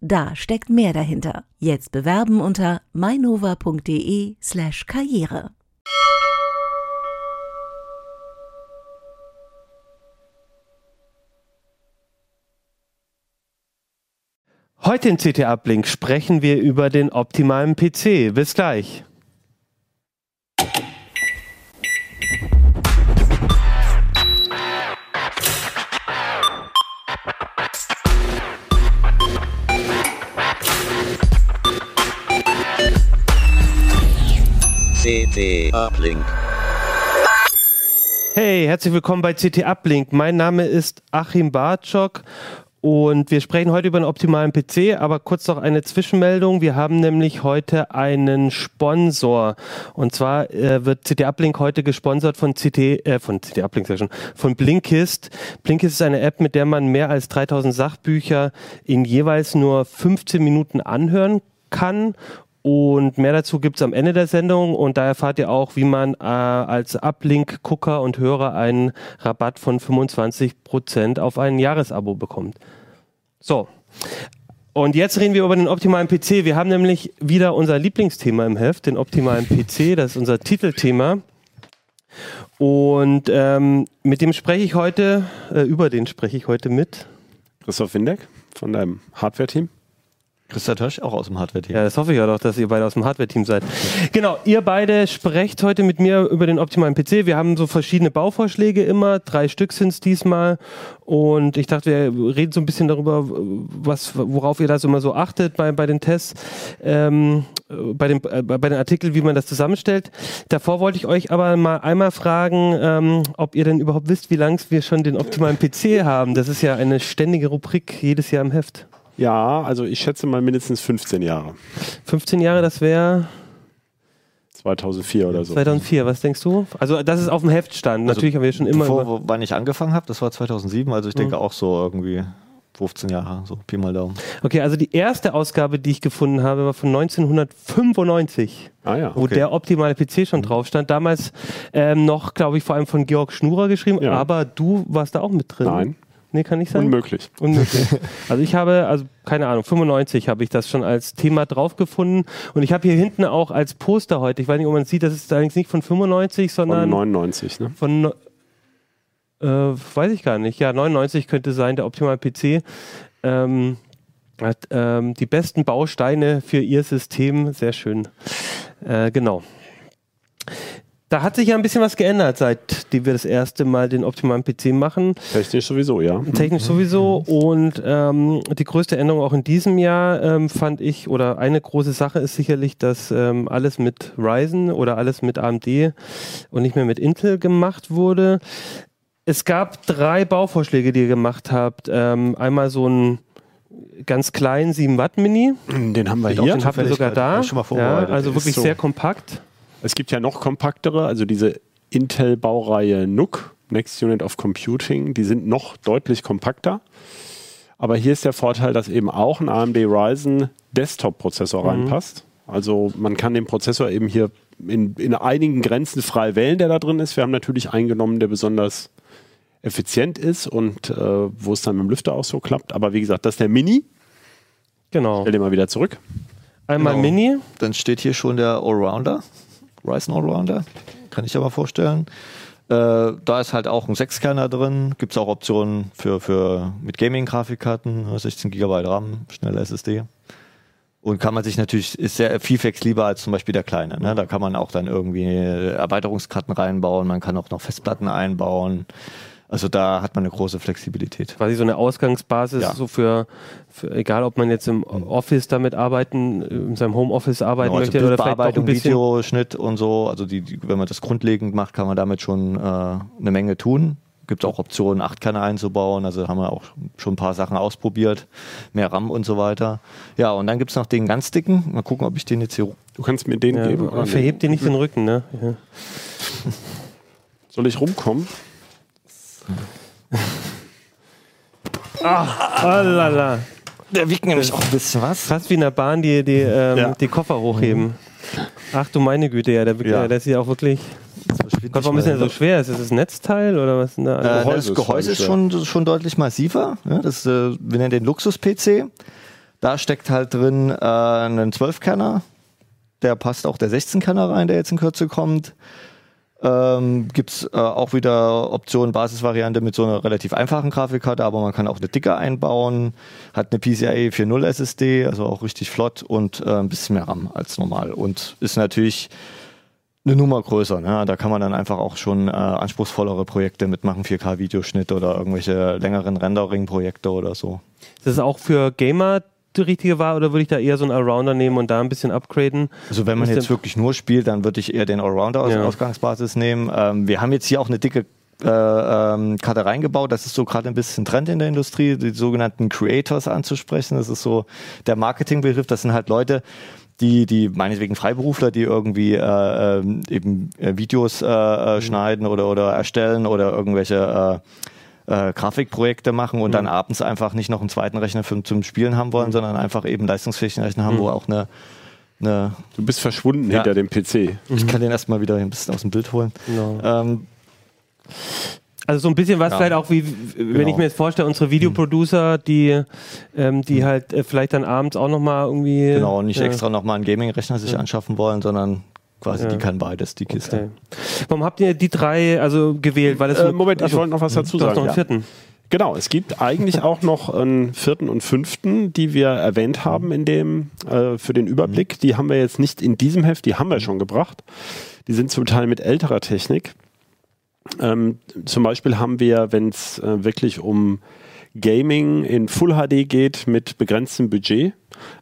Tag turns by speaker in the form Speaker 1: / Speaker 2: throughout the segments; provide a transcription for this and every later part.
Speaker 1: Da steckt mehr dahinter. Jetzt bewerben unter mainova.de/slash karriere.
Speaker 2: Heute in CT Uplink sprechen wir über den optimalen PC. Bis gleich.
Speaker 3: CT Uplink.
Speaker 2: Hey, herzlich willkommen bei CT Uplink. Mein Name ist Achim Bartschok und wir sprechen heute über einen optimalen PC, aber kurz noch eine Zwischenmeldung. Wir haben nämlich heute einen Sponsor. Und zwar äh, wird CT Uplink heute gesponsert von CT, äh, von CT Uplink ich schon, von Blinkist. Blinkist ist eine App, mit der man mehr als 3000 Sachbücher in jeweils nur 15 Minuten anhören kann und mehr dazu gibt es am Ende der Sendung und da erfahrt ihr auch, wie man äh, als Uplink-Gucker und Hörer einen Rabatt von 25% auf ein Jahresabo bekommt. So. Und jetzt reden wir über den optimalen PC. Wir haben nämlich wieder unser Lieblingsthema im Heft, den optimalen PC. Das ist unser Titelthema. Und ähm, mit dem spreche ich heute, äh, über den spreche ich heute mit.
Speaker 4: Christoph Windeck von deinem Hardware-Team.
Speaker 5: Christa Tösch, auch aus dem Hardware-Team.
Speaker 2: Ja, das hoffe ich ja doch, dass ihr beide aus dem Hardware-Team seid. Genau, ihr beide sprecht heute mit mir über den optimalen PC. Wir haben so verschiedene Bauvorschläge immer, drei Stück sind es diesmal. Und ich dachte, wir reden so ein bisschen darüber, was, worauf ihr da so immer so achtet bei, bei den Tests, ähm, bei, dem, äh, bei den Artikeln, wie man das zusammenstellt. Davor wollte ich euch aber mal einmal fragen, ähm, ob ihr denn überhaupt wisst, wie lang wir schon den optimalen PC haben. Das ist ja eine ständige Rubrik jedes Jahr im Heft.
Speaker 4: Ja, also ich schätze mal mindestens 15 Jahre.
Speaker 2: 15 Jahre, das wäre
Speaker 4: 2004 oder so.
Speaker 2: 2004, was denkst du? Also das ist auf dem Heft stand. Natürlich haben wir schon immer...
Speaker 5: Bevor, wo- wann ich angefangen habe, das war 2007, also ich denke auch so irgendwie 15 Jahre, so Pi mal Daumen.
Speaker 2: Okay, also die erste Ausgabe, die ich gefunden habe, war von 1995,
Speaker 4: Ah ja.
Speaker 2: wo
Speaker 5: Okay.
Speaker 2: der optimale PC schon drauf stand. Damals ähm, noch, glaube ich, vor allem von Georg Schnurer geschrieben,
Speaker 4: Ja.
Speaker 2: aber du warst da auch mit drin.
Speaker 4: Nein,
Speaker 2: Nee, kann nicht sein?
Speaker 4: unmöglich.
Speaker 2: Unmöglich. also ich habe, also keine Ahnung, 95 habe ich das schon als Thema drauf gefunden. Und ich habe hier hinten auch als Poster heute, ich weiß nicht, ob man es sieht, das ist allerdings nicht von 95,
Speaker 4: Von
Speaker 2: sondern
Speaker 4: 99, ne?
Speaker 2: von, äh, weiß ich gar nicht. Ja, 99 könnte sein, der optimale PC. Ähm, hat ähm, die besten Bausteine für ihr System. Sehr schön. Äh, genau. Da hat sich ja ein bisschen was geändert, seitdem wir das erste Mal den optimalen PC machen.
Speaker 4: Technisch sowieso, ja.
Speaker 2: Technisch sowieso. Und ähm, die größte Änderung auch in diesem Jahr ähm, fand ich, oder eine große Sache ist sicherlich, dass ähm, alles mit Ryzen oder alles mit AMD und nicht mehr mit Intel gemacht wurde. Es gab drei Bauvorschläge, die ihr gemacht habt. Ähm, einmal so ein ganz kleinen 7 Watt Mini.
Speaker 4: Den haben wir hier.
Speaker 2: Den habt ihr sogar da.
Speaker 5: Hab ich schon mal
Speaker 2: ja, also wirklich
Speaker 4: so.
Speaker 2: sehr kompakt.
Speaker 4: Es gibt ja noch kompaktere, also diese Intel-Baureihe NUC, Next Unit of Computing, die sind noch deutlich kompakter. Aber hier ist der Vorteil, dass eben auch ein AMD Ryzen Desktop-Prozessor reinpasst. Also man kann den Prozessor eben hier in, in einigen Grenzen frei wählen, der da drin ist. Wir haben natürlich eingenommen, der besonders effizient ist und äh, wo es dann mit dem Lüfter auch so klappt. Aber wie gesagt, das ist der Mini.
Speaker 2: Genau.
Speaker 4: Stell den mal wieder zurück.
Speaker 2: Einmal
Speaker 5: Genau.
Speaker 2: Mini.
Speaker 5: Dann steht hier schon der Allrounder, Ryzen Allrounder, kann ich dir mal vorstellen. Äh, da ist halt auch ein Sechskerner drin, gibt es auch Optionen für, für mit Gaming-Grafikkarten, 16 GB RAM, schnelle SSD. Und kann man sich natürlich, ist sehr viel flexibler als zum Beispiel der kleine. Ne? Da kann man auch dann irgendwie Erweiterungskarten reinbauen, man kann auch noch Festplatten einbauen. Also da hat man eine große Flexibilität.
Speaker 2: quasi so eine Ausgangsbasis,
Speaker 5: Ja.
Speaker 2: so für, für, egal ob man jetzt im Office damit arbeiten, in seinem Homeoffice arbeiten
Speaker 5: Genau, also
Speaker 2: möchte oder vielleicht auch ein bisschen.
Speaker 5: Videoschnitt und so. Also die, die, wenn man das grundlegend macht, kann man damit schon äh, eine Menge tun. Gibt es auch Optionen, 8-Kerner einzubauen. Also haben wir auch schon ein paar Sachen ausprobiert. Mehr RAM und so weiter. Ja, und dann gibt es noch den ganz dicken. Mal gucken, ob ich den jetzt hier.
Speaker 4: Du kannst mir den
Speaker 2: Ja,
Speaker 4: geben.
Speaker 2: aber verhebt dir nicht den Rücken, ne? Ja.
Speaker 4: Soll ich rumkommen?
Speaker 2: Ah, lala.
Speaker 5: Der wiegt nämlich auch ein bisschen was.
Speaker 2: Fast wie in der Bahn, die, die, ähm,
Speaker 4: Ja.
Speaker 2: die Koffer hochheben. Ach du meine Güte, ja, der,
Speaker 5: Ja.
Speaker 2: ja. der ist ja auch wirklich. Gott, warum ist der so schwer? Ist das das Netzteil oder was? ist denn da?
Speaker 5: Äh,
Speaker 4: Gehäuse
Speaker 5: das
Speaker 4: ist
Speaker 5: Gehäuse ist
Speaker 4: schon
Speaker 5: schon, schon deutlich massiver. Ja, das, äh, wir nennen den Luxus-PC. Da steckt halt drin äh, ein 12-Kerner. Der passt auch der 16-Kerner rein, der jetzt in Kürze kommt. Ähm, Gibt äh, auch wieder Optionen, Basisvariante mit so einer relativ einfachen Grafikkarte, aber man kann auch eine dicke einbauen. Hat eine PCIe 4.0 SSD, also auch richtig flott und äh, ein bisschen mehr RAM als normal. Und ist natürlich eine Nummer größer. Ne? Da kann man dann einfach auch schon äh, anspruchsvollere Projekte mitmachen, 4K-Videoschnitt oder irgendwelche längeren Rendering-Projekte oder so.
Speaker 2: Ist das auch für Gamer die richtige Wahl oder würde ich da eher so einen Allrounder nehmen und da ein bisschen upgraden?
Speaker 5: Also wenn man jetzt wirklich nur spielt, dann würde ich eher den Allrounder als
Speaker 2: Ja.
Speaker 5: Ausgangsbasis nehmen. Ähm, wir haben jetzt hier auch eine dicke äh, ähm, Karte reingebaut. Das ist so gerade ein bisschen Trend in der Industrie, die sogenannten Creators anzusprechen. Das ist so der Marketingbegriff. Das sind halt Leute, die, die meinetwegen Freiberufler, die irgendwie äh, ähm, eben äh, Videos äh, äh, schneiden oder, oder erstellen oder irgendwelche äh, äh, Grafikprojekte machen und dann abends einfach nicht noch einen zweiten Rechner für, zum Spielen haben wollen, sondern einfach eben leistungsfähigen Rechner haben, wo auch eine, eine
Speaker 4: Du bist verschwunden
Speaker 5: Ja.
Speaker 4: hinter dem PC.
Speaker 5: ich kann den erstmal wieder ein bisschen aus dem Bild holen.
Speaker 2: Genau.
Speaker 5: Ähm,
Speaker 2: Also so ein bisschen was
Speaker 5: Ja.
Speaker 2: vielleicht auch wie, wenn
Speaker 5: Genau.
Speaker 2: ich mir jetzt vorstelle, unsere Videoproducer, die, ähm, die halt äh, vielleicht dann abends auch nochmal irgendwie.
Speaker 5: genau, nicht
Speaker 2: äh,
Speaker 5: extra nochmal einen Gaming-Rechner sich anschaffen wollen, sondern quasi
Speaker 2: Ja.
Speaker 5: die kann beides, die Kiste.
Speaker 2: Okay. Warum habt ihr die drei also gewählt? Weil es
Speaker 4: Äh, Moment, ich wollte noch was dazu
Speaker 2: du hast
Speaker 4: sagen.
Speaker 2: noch einen vierten.
Speaker 4: Genau, es gibt eigentlich auch noch einen vierten und fünften, die wir erwähnt haben in dem, äh, für den Überblick. Die haben wir jetzt nicht in diesem Heft, die haben wir schon gebracht. Die sind zum Teil mit älterer Technik. Ähm, zum Beispiel haben wir, wenn es äh, wirklich um Gaming in Full HD geht mit begrenztem Budget,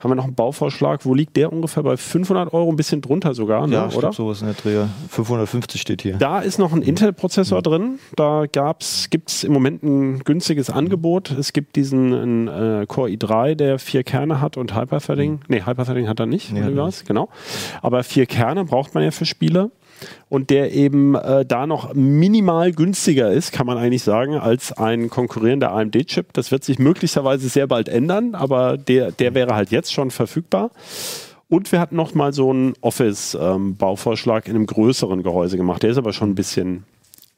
Speaker 4: haben wir noch einen Bauvorschlag. Wo liegt der ungefähr? Bei 500 Euro, ein bisschen drunter sogar, ne,
Speaker 5: Ja,
Speaker 4: oder?
Speaker 5: glaub, sowas in der Dreh. 550 steht hier.
Speaker 4: Da ist noch ein Intel-Prozessor drin. Da gibt es im Moment ein günstiges Angebot. Es gibt diesen einen, äh, Core i3, der vier Kerne hat und Hyperthreading. Nee, Hyperthreading hat er nicht.
Speaker 5: Nee,
Speaker 4: war's? Genau. Aber vier Kerne braucht man ja für Spiele. Und der eben äh, da noch minimal günstiger ist, kann man eigentlich sagen, als ein konkurrierender AMD-Chip. Das wird sich möglicherweise sehr bald ändern, aber der, der wäre halt jetzt schon verfügbar. Und wir hatten noch mal so einen Office-Bauvorschlag in einem größeren Gehäuse gemacht. Der ist aber schon ein bisschen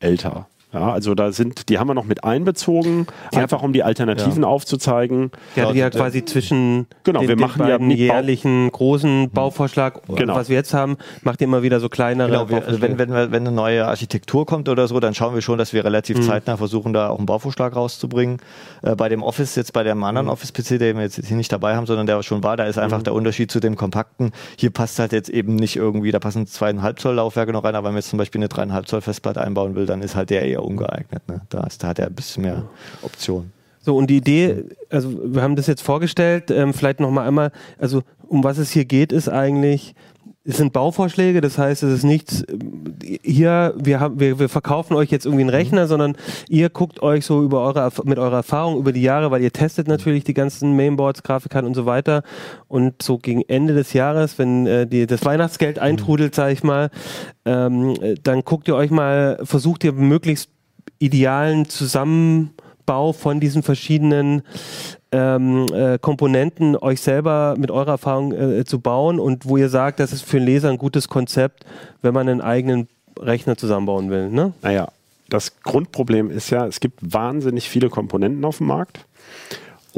Speaker 4: älter. Ja, also da sind, die haben wir noch mit einbezogen, einfach um die Alternativen aufzuzeigen.
Speaker 2: Der hatte ja
Speaker 5: Ja,
Speaker 2: quasi zwischen
Speaker 4: Genau,
Speaker 2: den,
Speaker 4: wir
Speaker 2: den
Speaker 4: machen ja
Speaker 2: beiden
Speaker 4: Bau-
Speaker 2: jährlichen großen Bauvorschlag,
Speaker 4: Genau.
Speaker 2: was wir jetzt haben, macht ihr immer wieder so kleinere
Speaker 5: Genau, wir, also wenn, wenn, wir- wenn eine neue Architektur kommt oder so, dann schauen wir schon, dass wir relativ zeitnah versuchen, da auch einen Bauvorschlag rauszubringen. Äh, bei dem Office, jetzt bei dem anderen Office-PC, den wir jetzt hier nicht dabei haben, sondern der schon war, da ist einfach der Unterschied zu dem kompakten. Hier passt halt jetzt eben nicht irgendwie, da passen zweieinhalb Zoll Laufwerke noch rein, aber wenn man jetzt zum Beispiel eine dreieinhalb Zoll Festplatte einbauen will, dann ist halt der eher ungeeignet. Ne? Da, ist, da hat er ein bisschen mehr Optionen.
Speaker 2: So, und die Idee, also wir haben das jetzt vorgestellt, ähm, vielleicht nochmal einmal, also um was es hier geht, ist eigentlich, es sind Bauvorschläge, das heißt, es ist nichts, ähm, hier, wir, haben, wir, wir verkaufen euch jetzt irgendwie einen Rechner, sondern ihr guckt euch so über eure, mit eurer Erfahrung über die Jahre, weil ihr testet natürlich die ganzen Mainboards, Grafikkarten und so weiter und so gegen Ende des Jahres, wenn äh, die, das Weihnachtsgeld eintrudelt, sage ich mal, ähm, äh, dann guckt ihr euch mal, versucht ihr möglichst idealen Zusammenbau von diesen verschiedenen ähm, äh, Komponenten euch selber mit eurer Erfahrung äh, zu bauen und wo ihr sagt, das ist für einen Leser ein gutes Konzept, wenn man einen eigenen Rechner zusammenbauen will. Ne?
Speaker 4: Naja, das Grundproblem ist ja, es gibt wahnsinnig viele Komponenten auf dem Markt.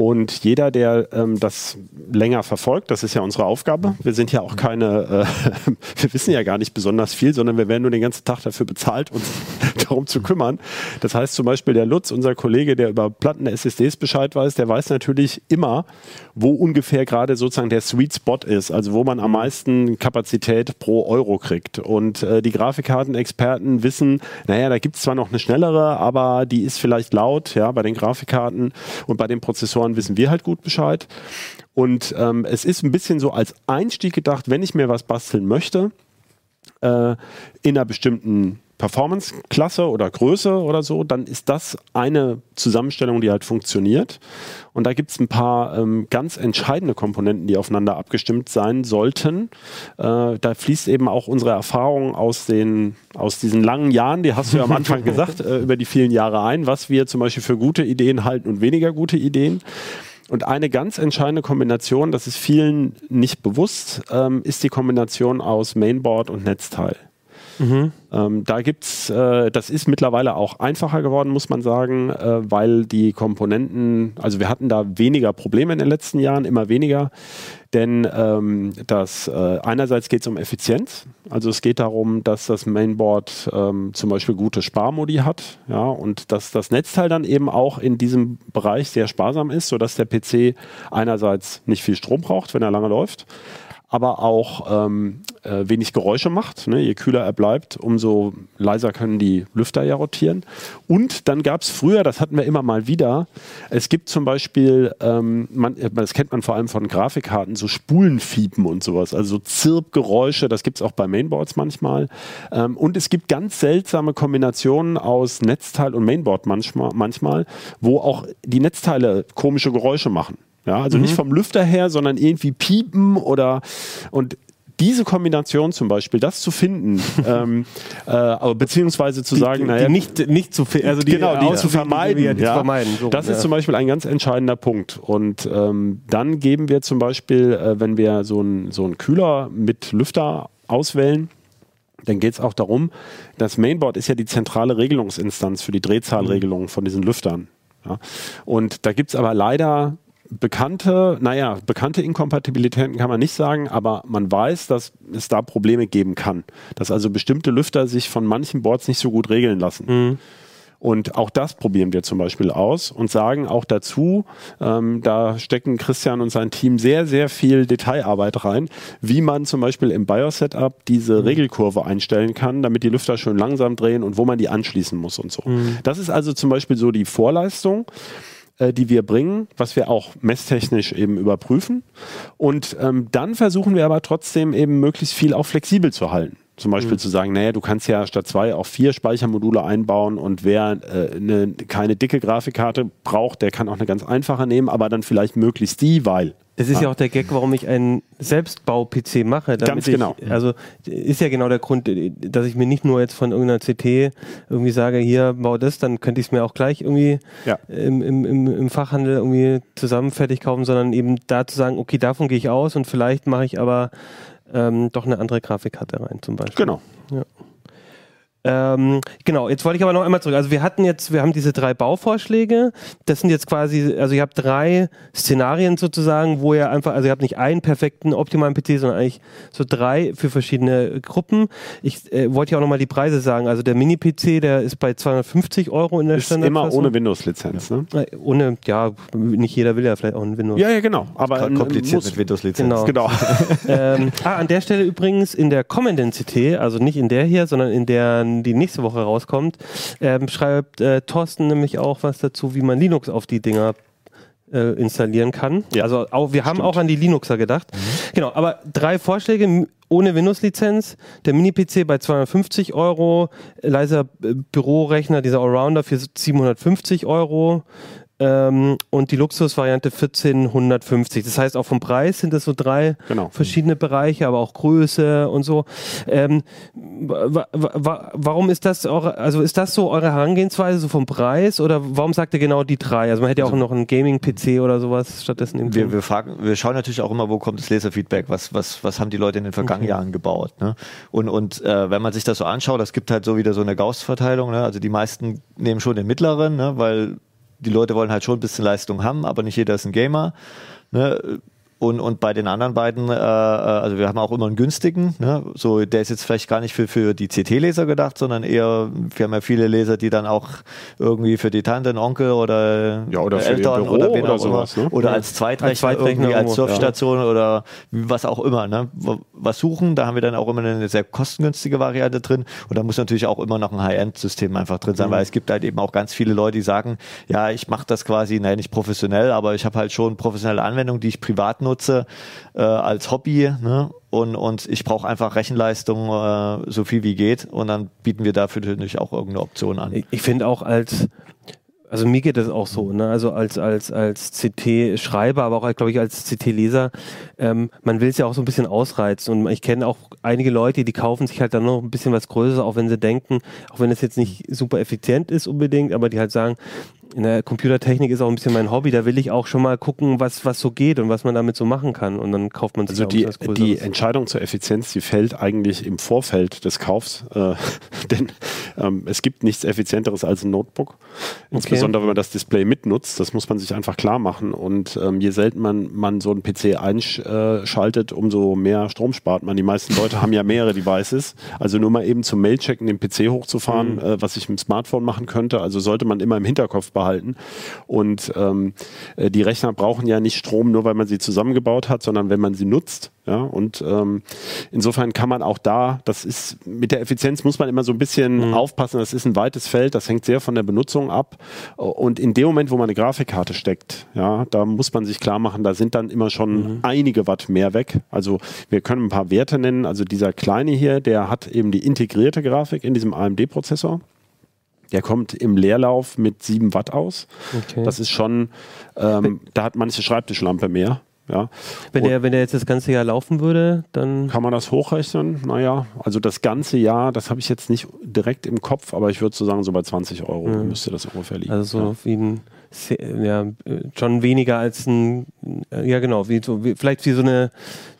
Speaker 4: Und jeder, der ähm, das länger verfolgt, das ist ja unsere Aufgabe. Wir sind ja auch keine, äh, wir wissen ja gar nicht besonders viel, sondern wir werden nur den ganzen Tag dafür bezahlt, uns darum zu kümmern. Das heißt zum Beispiel der Lutz, unser Kollege, der über Platten SSDs Bescheid weiß, der weiß natürlich immer, wo ungefähr gerade sozusagen der Sweet Spot ist, also wo man am meisten Kapazität pro Euro kriegt. Und äh, die Grafikkartenexperten wissen, naja, da gibt es zwar noch eine schnellere, aber die ist vielleicht laut, ja, bei den Grafikkarten und bei den Prozessoren wissen wir halt gut Bescheid. Und ähm, es ist ein bisschen so als Einstieg gedacht, wenn ich mir was basteln möchte, äh, in einer bestimmten Performance-Klasse oder Größe oder so, dann ist das eine Zusammenstellung, die halt funktioniert. Und da gibt es ein paar ähm, ganz entscheidende Komponenten, die aufeinander abgestimmt sein sollten. Äh, da fließt eben auch unsere Erfahrung aus, den, aus diesen langen Jahren, die hast du ja am Anfang gesagt, äh, über die vielen Jahre ein, was wir zum Beispiel für gute Ideen halten und weniger gute Ideen. Und eine ganz entscheidende Kombination, das ist vielen nicht bewusst, ähm, ist die Kombination aus Mainboard und Netzteil. Mhm. Ähm, da gibt's, äh, das ist mittlerweile auch einfacher geworden, muss man sagen, äh, weil die Komponenten, also wir hatten da weniger Probleme in den letzten Jahren, immer weniger. Denn ähm, das, äh, einerseits geht es um Effizienz. Also es geht darum, dass das Mainboard ähm, zum Beispiel gute Sparmodi hat, ja, und dass das Netzteil dann eben auch in diesem Bereich sehr sparsam ist, sodass der PC einerseits nicht viel Strom braucht, wenn er lange läuft, aber auch ähm, äh, wenig Geräusche macht. Ne? Je kühler er bleibt, umso leiser können die Lüfter ja rotieren. Und dann gab es früher, das hatten wir immer mal wieder, es gibt zum Beispiel, ähm, man, äh, das kennt man vor allem von Grafikkarten, so Spulenfiepen und sowas, also so Zirpgeräusche, das gibt es auch bei Mainboards manchmal. Ähm, und es gibt ganz seltsame Kombinationen aus Netzteil und Mainboard manchmal, manchmal wo auch die Netzteile komische Geräusche machen. Ja, also mhm. nicht vom Lüfter her, sondern irgendwie piepen oder und diese Kombination zum Beispiel, das zu finden, ähm, äh, beziehungsweise zu
Speaker 2: die,
Speaker 4: sagen, naja,
Speaker 2: nicht, nicht zu, also die,
Speaker 4: genau, die zu vermeiden,
Speaker 2: die, die ja, zu vermeiden.
Speaker 4: So, das ja. ist zum Beispiel ein ganz entscheidender Punkt. Und ähm, dann geben wir zum Beispiel, äh, wenn wir so einen so Kühler mit Lüfter auswählen, dann geht es auch darum, das Mainboard ist ja die zentrale Regelungsinstanz für die Drehzahlregelung von diesen Lüftern. Ja. Und da gibt es aber leider bekannte, naja, bekannte Inkompatibilitäten kann man nicht sagen, aber man weiß, dass es da Probleme geben kann. Dass also bestimmte Lüfter sich von manchen Boards nicht so gut regeln lassen. Mhm. Und auch das probieren wir zum Beispiel aus und sagen auch dazu, ähm, da stecken Christian und sein Team sehr, sehr viel Detailarbeit rein, wie man zum Beispiel im BIOS-Setup diese mhm. Regelkurve einstellen kann, damit die Lüfter schön langsam drehen und wo man die anschließen muss und so. Mhm. Das ist also zum Beispiel so die Vorleistung. Äh, die wir bringen, was wir auch messtechnisch eben überprüfen. Und ähm, dann versuchen wir aber trotzdem eben möglichst viel auch flexibel zu halten. Zum Beispiel mhm. zu sagen, naja, du kannst ja statt zwei auch vier Speichermodule einbauen und wer äh, ne, keine dicke Grafikkarte braucht, der kann auch eine ganz einfache nehmen, aber dann vielleicht möglichst die, weil
Speaker 2: das ist ah. ja auch der Gag, warum ich einen Selbstbau-PC mache.
Speaker 4: Ganz genau.
Speaker 2: Ich, also ist ja genau der Grund, dass ich mir nicht nur jetzt von irgendeiner CT irgendwie sage, hier bau das, dann könnte ich es mir auch gleich irgendwie ja. im, im, im, Fachhandel irgendwie zusammen fertig kaufen, sondern eben da zu sagen, okay, davon gehe ich aus und vielleicht mache ich aber ähm, doch eine andere Grafikkarte rein zum Beispiel.
Speaker 4: Genau.
Speaker 2: Ja. Ähm, genau, jetzt wollte ich aber noch einmal zurück. Also wir hatten jetzt, wir haben diese drei Bauvorschläge. Das sind jetzt quasi, also ihr habt drei Szenarien sozusagen, wo ihr einfach, also ihr habt nicht einen perfekten optimalen PC, sondern eigentlich so drei für verschiedene Gruppen. Ich äh, wollte ja auch nochmal die Preise sagen. Also der Mini-PC, der ist bei 250 Euro in der
Speaker 4: ist immer ohne Windows-Lizenz, ne?
Speaker 2: Äh, ohne, ja, nicht jeder will ja vielleicht auch einen Windows.
Speaker 4: Ja, ja, genau. Aber
Speaker 5: kompliziert mit Windows-Lizenz.
Speaker 2: Genau. genau. ähm, ah, an der Stelle übrigens in der kommenden CT, also nicht in der hier, sondern in der die nächste Woche rauskommt, ähm, schreibt äh, Thorsten nämlich auch was dazu, wie man Linux auf die Dinger äh, installieren kann. Ja, also auch, wir haben Stimmt. auch an die Linuxer gedacht. Mhm. Genau, aber drei Vorschläge ohne Windows-Lizenz, der Mini-PC bei 250 Euro, leiser äh, Bürorechner, dieser Allrounder für 750 Euro, ähm, und die Luxusvariante 1450. Das heißt, auch vom Preis sind das so drei genau. verschiedene Bereiche, aber auch Größe und so. Ähm, wa wa warum ist das eure, also ist das so eure Herangehensweise so vom Preis oder warum sagt ihr genau die drei? Also man hätte ja auch also, noch einen Gaming-PC oder sowas stattdessen.
Speaker 5: Im wir, wir, fragen, wir schauen natürlich auch immer, wo kommt das Leserfeedback, was, was, was haben die Leute in den vergangenen okay. Jahren gebaut. Ne? Und, und äh, wenn man sich das so anschaut, das gibt halt so wieder so eine Gauss-Verteilung. Ne? Also die meisten nehmen schon den mittleren, ne? weil die Leute wollen halt schon ein bisschen Leistung haben, aber nicht jeder ist ein Gamer. Ne? Und, und bei den anderen beiden, äh, äh, also wir haben auch immer einen günstigen, ne? so der ist jetzt vielleicht gar nicht für, für die CT-Leser gedacht, sondern eher, wir haben ja viele Leser, die dann auch irgendwie für die Tante, den Onkel oder,
Speaker 4: ja, oder Eltern oder wen
Speaker 5: oder sowas, ne? oder ja. als Zweitrechner, als, Zweitrechner irgendwie, als Surfstation ja. oder was auch immer. Ne? was suchen, da haben wir dann auch immer eine sehr kostengünstige Variante drin und da muss natürlich auch immer noch ein High-End-System einfach drin sein, mhm. weil es gibt halt eben auch ganz viele Leute, die sagen, ja, ich mache das quasi, nein, nicht professionell, aber ich habe halt schon professionelle Anwendungen, die ich privat nutze äh, als Hobby ne? und, und ich brauche einfach Rechenleistung äh, so viel wie geht und dann bieten wir dafür natürlich auch irgendeine Option an.
Speaker 2: Ich, ich finde auch als also mir geht das auch so, ne? Also als als als CT-Schreiber, aber auch glaube ich als CT-Leser, ähm, man will es ja auch so ein bisschen ausreizen und ich kenne auch einige Leute, die kaufen sich halt dann noch ein bisschen was Größeres, auch wenn sie denken, auch wenn es jetzt nicht super effizient ist unbedingt, aber die halt sagen, in der Computertechnik ist auch ein bisschen mein Hobby. Da will ich auch schon mal gucken, was, was so geht und was man damit so machen kann. Und dann kauft man sich
Speaker 4: also die, die Entscheidung zur Effizienz, die fällt eigentlich im Vorfeld des Kaufs. Äh, denn ähm, es gibt nichts Effizienteres als ein Notebook. Insbesondere, okay. wenn man das Display mitnutzt. Das muss man sich einfach klar machen. Und ähm, je selten man, man so einen PC einschaltet, umso mehr Strom spart man. Die meisten Leute haben ja mehrere Devices. Also nur mal eben zum Mailchecken den PC hochzufahren, mhm. äh, was ich mit dem Smartphone machen könnte. Also sollte man immer im Hinterkopf behalten behalten. Und ähm, äh, die Rechner brauchen ja nicht Strom, nur weil man sie zusammengebaut hat, sondern wenn man sie nutzt. Ja, und ähm, insofern kann man auch da, das ist mit der Effizienz muss man immer so ein bisschen mhm. aufpassen. Das ist ein weites Feld, das hängt sehr von der Benutzung ab. Und in dem Moment, wo man eine Grafikkarte steckt, ja, da muss man sich klar machen, da sind dann immer schon mhm. einige Watt mehr weg. Also wir können ein paar Werte nennen. Also dieser kleine hier, der hat eben die integrierte Grafik in diesem AMD-Prozessor. Der kommt im Leerlauf mit 7 Watt aus. Okay. Das ist schon, ähm, da hat manche Schreibtischlampe mehr. Ja.
Speaker 2: Wenn, der, wenn der jetzt das ganze Jahr laufen würde, dann.
Speaker 4: Kann man das hochrechnen? Naja, also das ganze Jahr, das habe ich jetzt nicht direkt im Kopf, aber ich würde so sagen, so bei 20 Euro ja. müsste das ungefähr liegen.
Speaker 2: Also so ja. wie ein ja, schon weniger als ein, ja genau, wie so, wie, vielleicht wie so eine.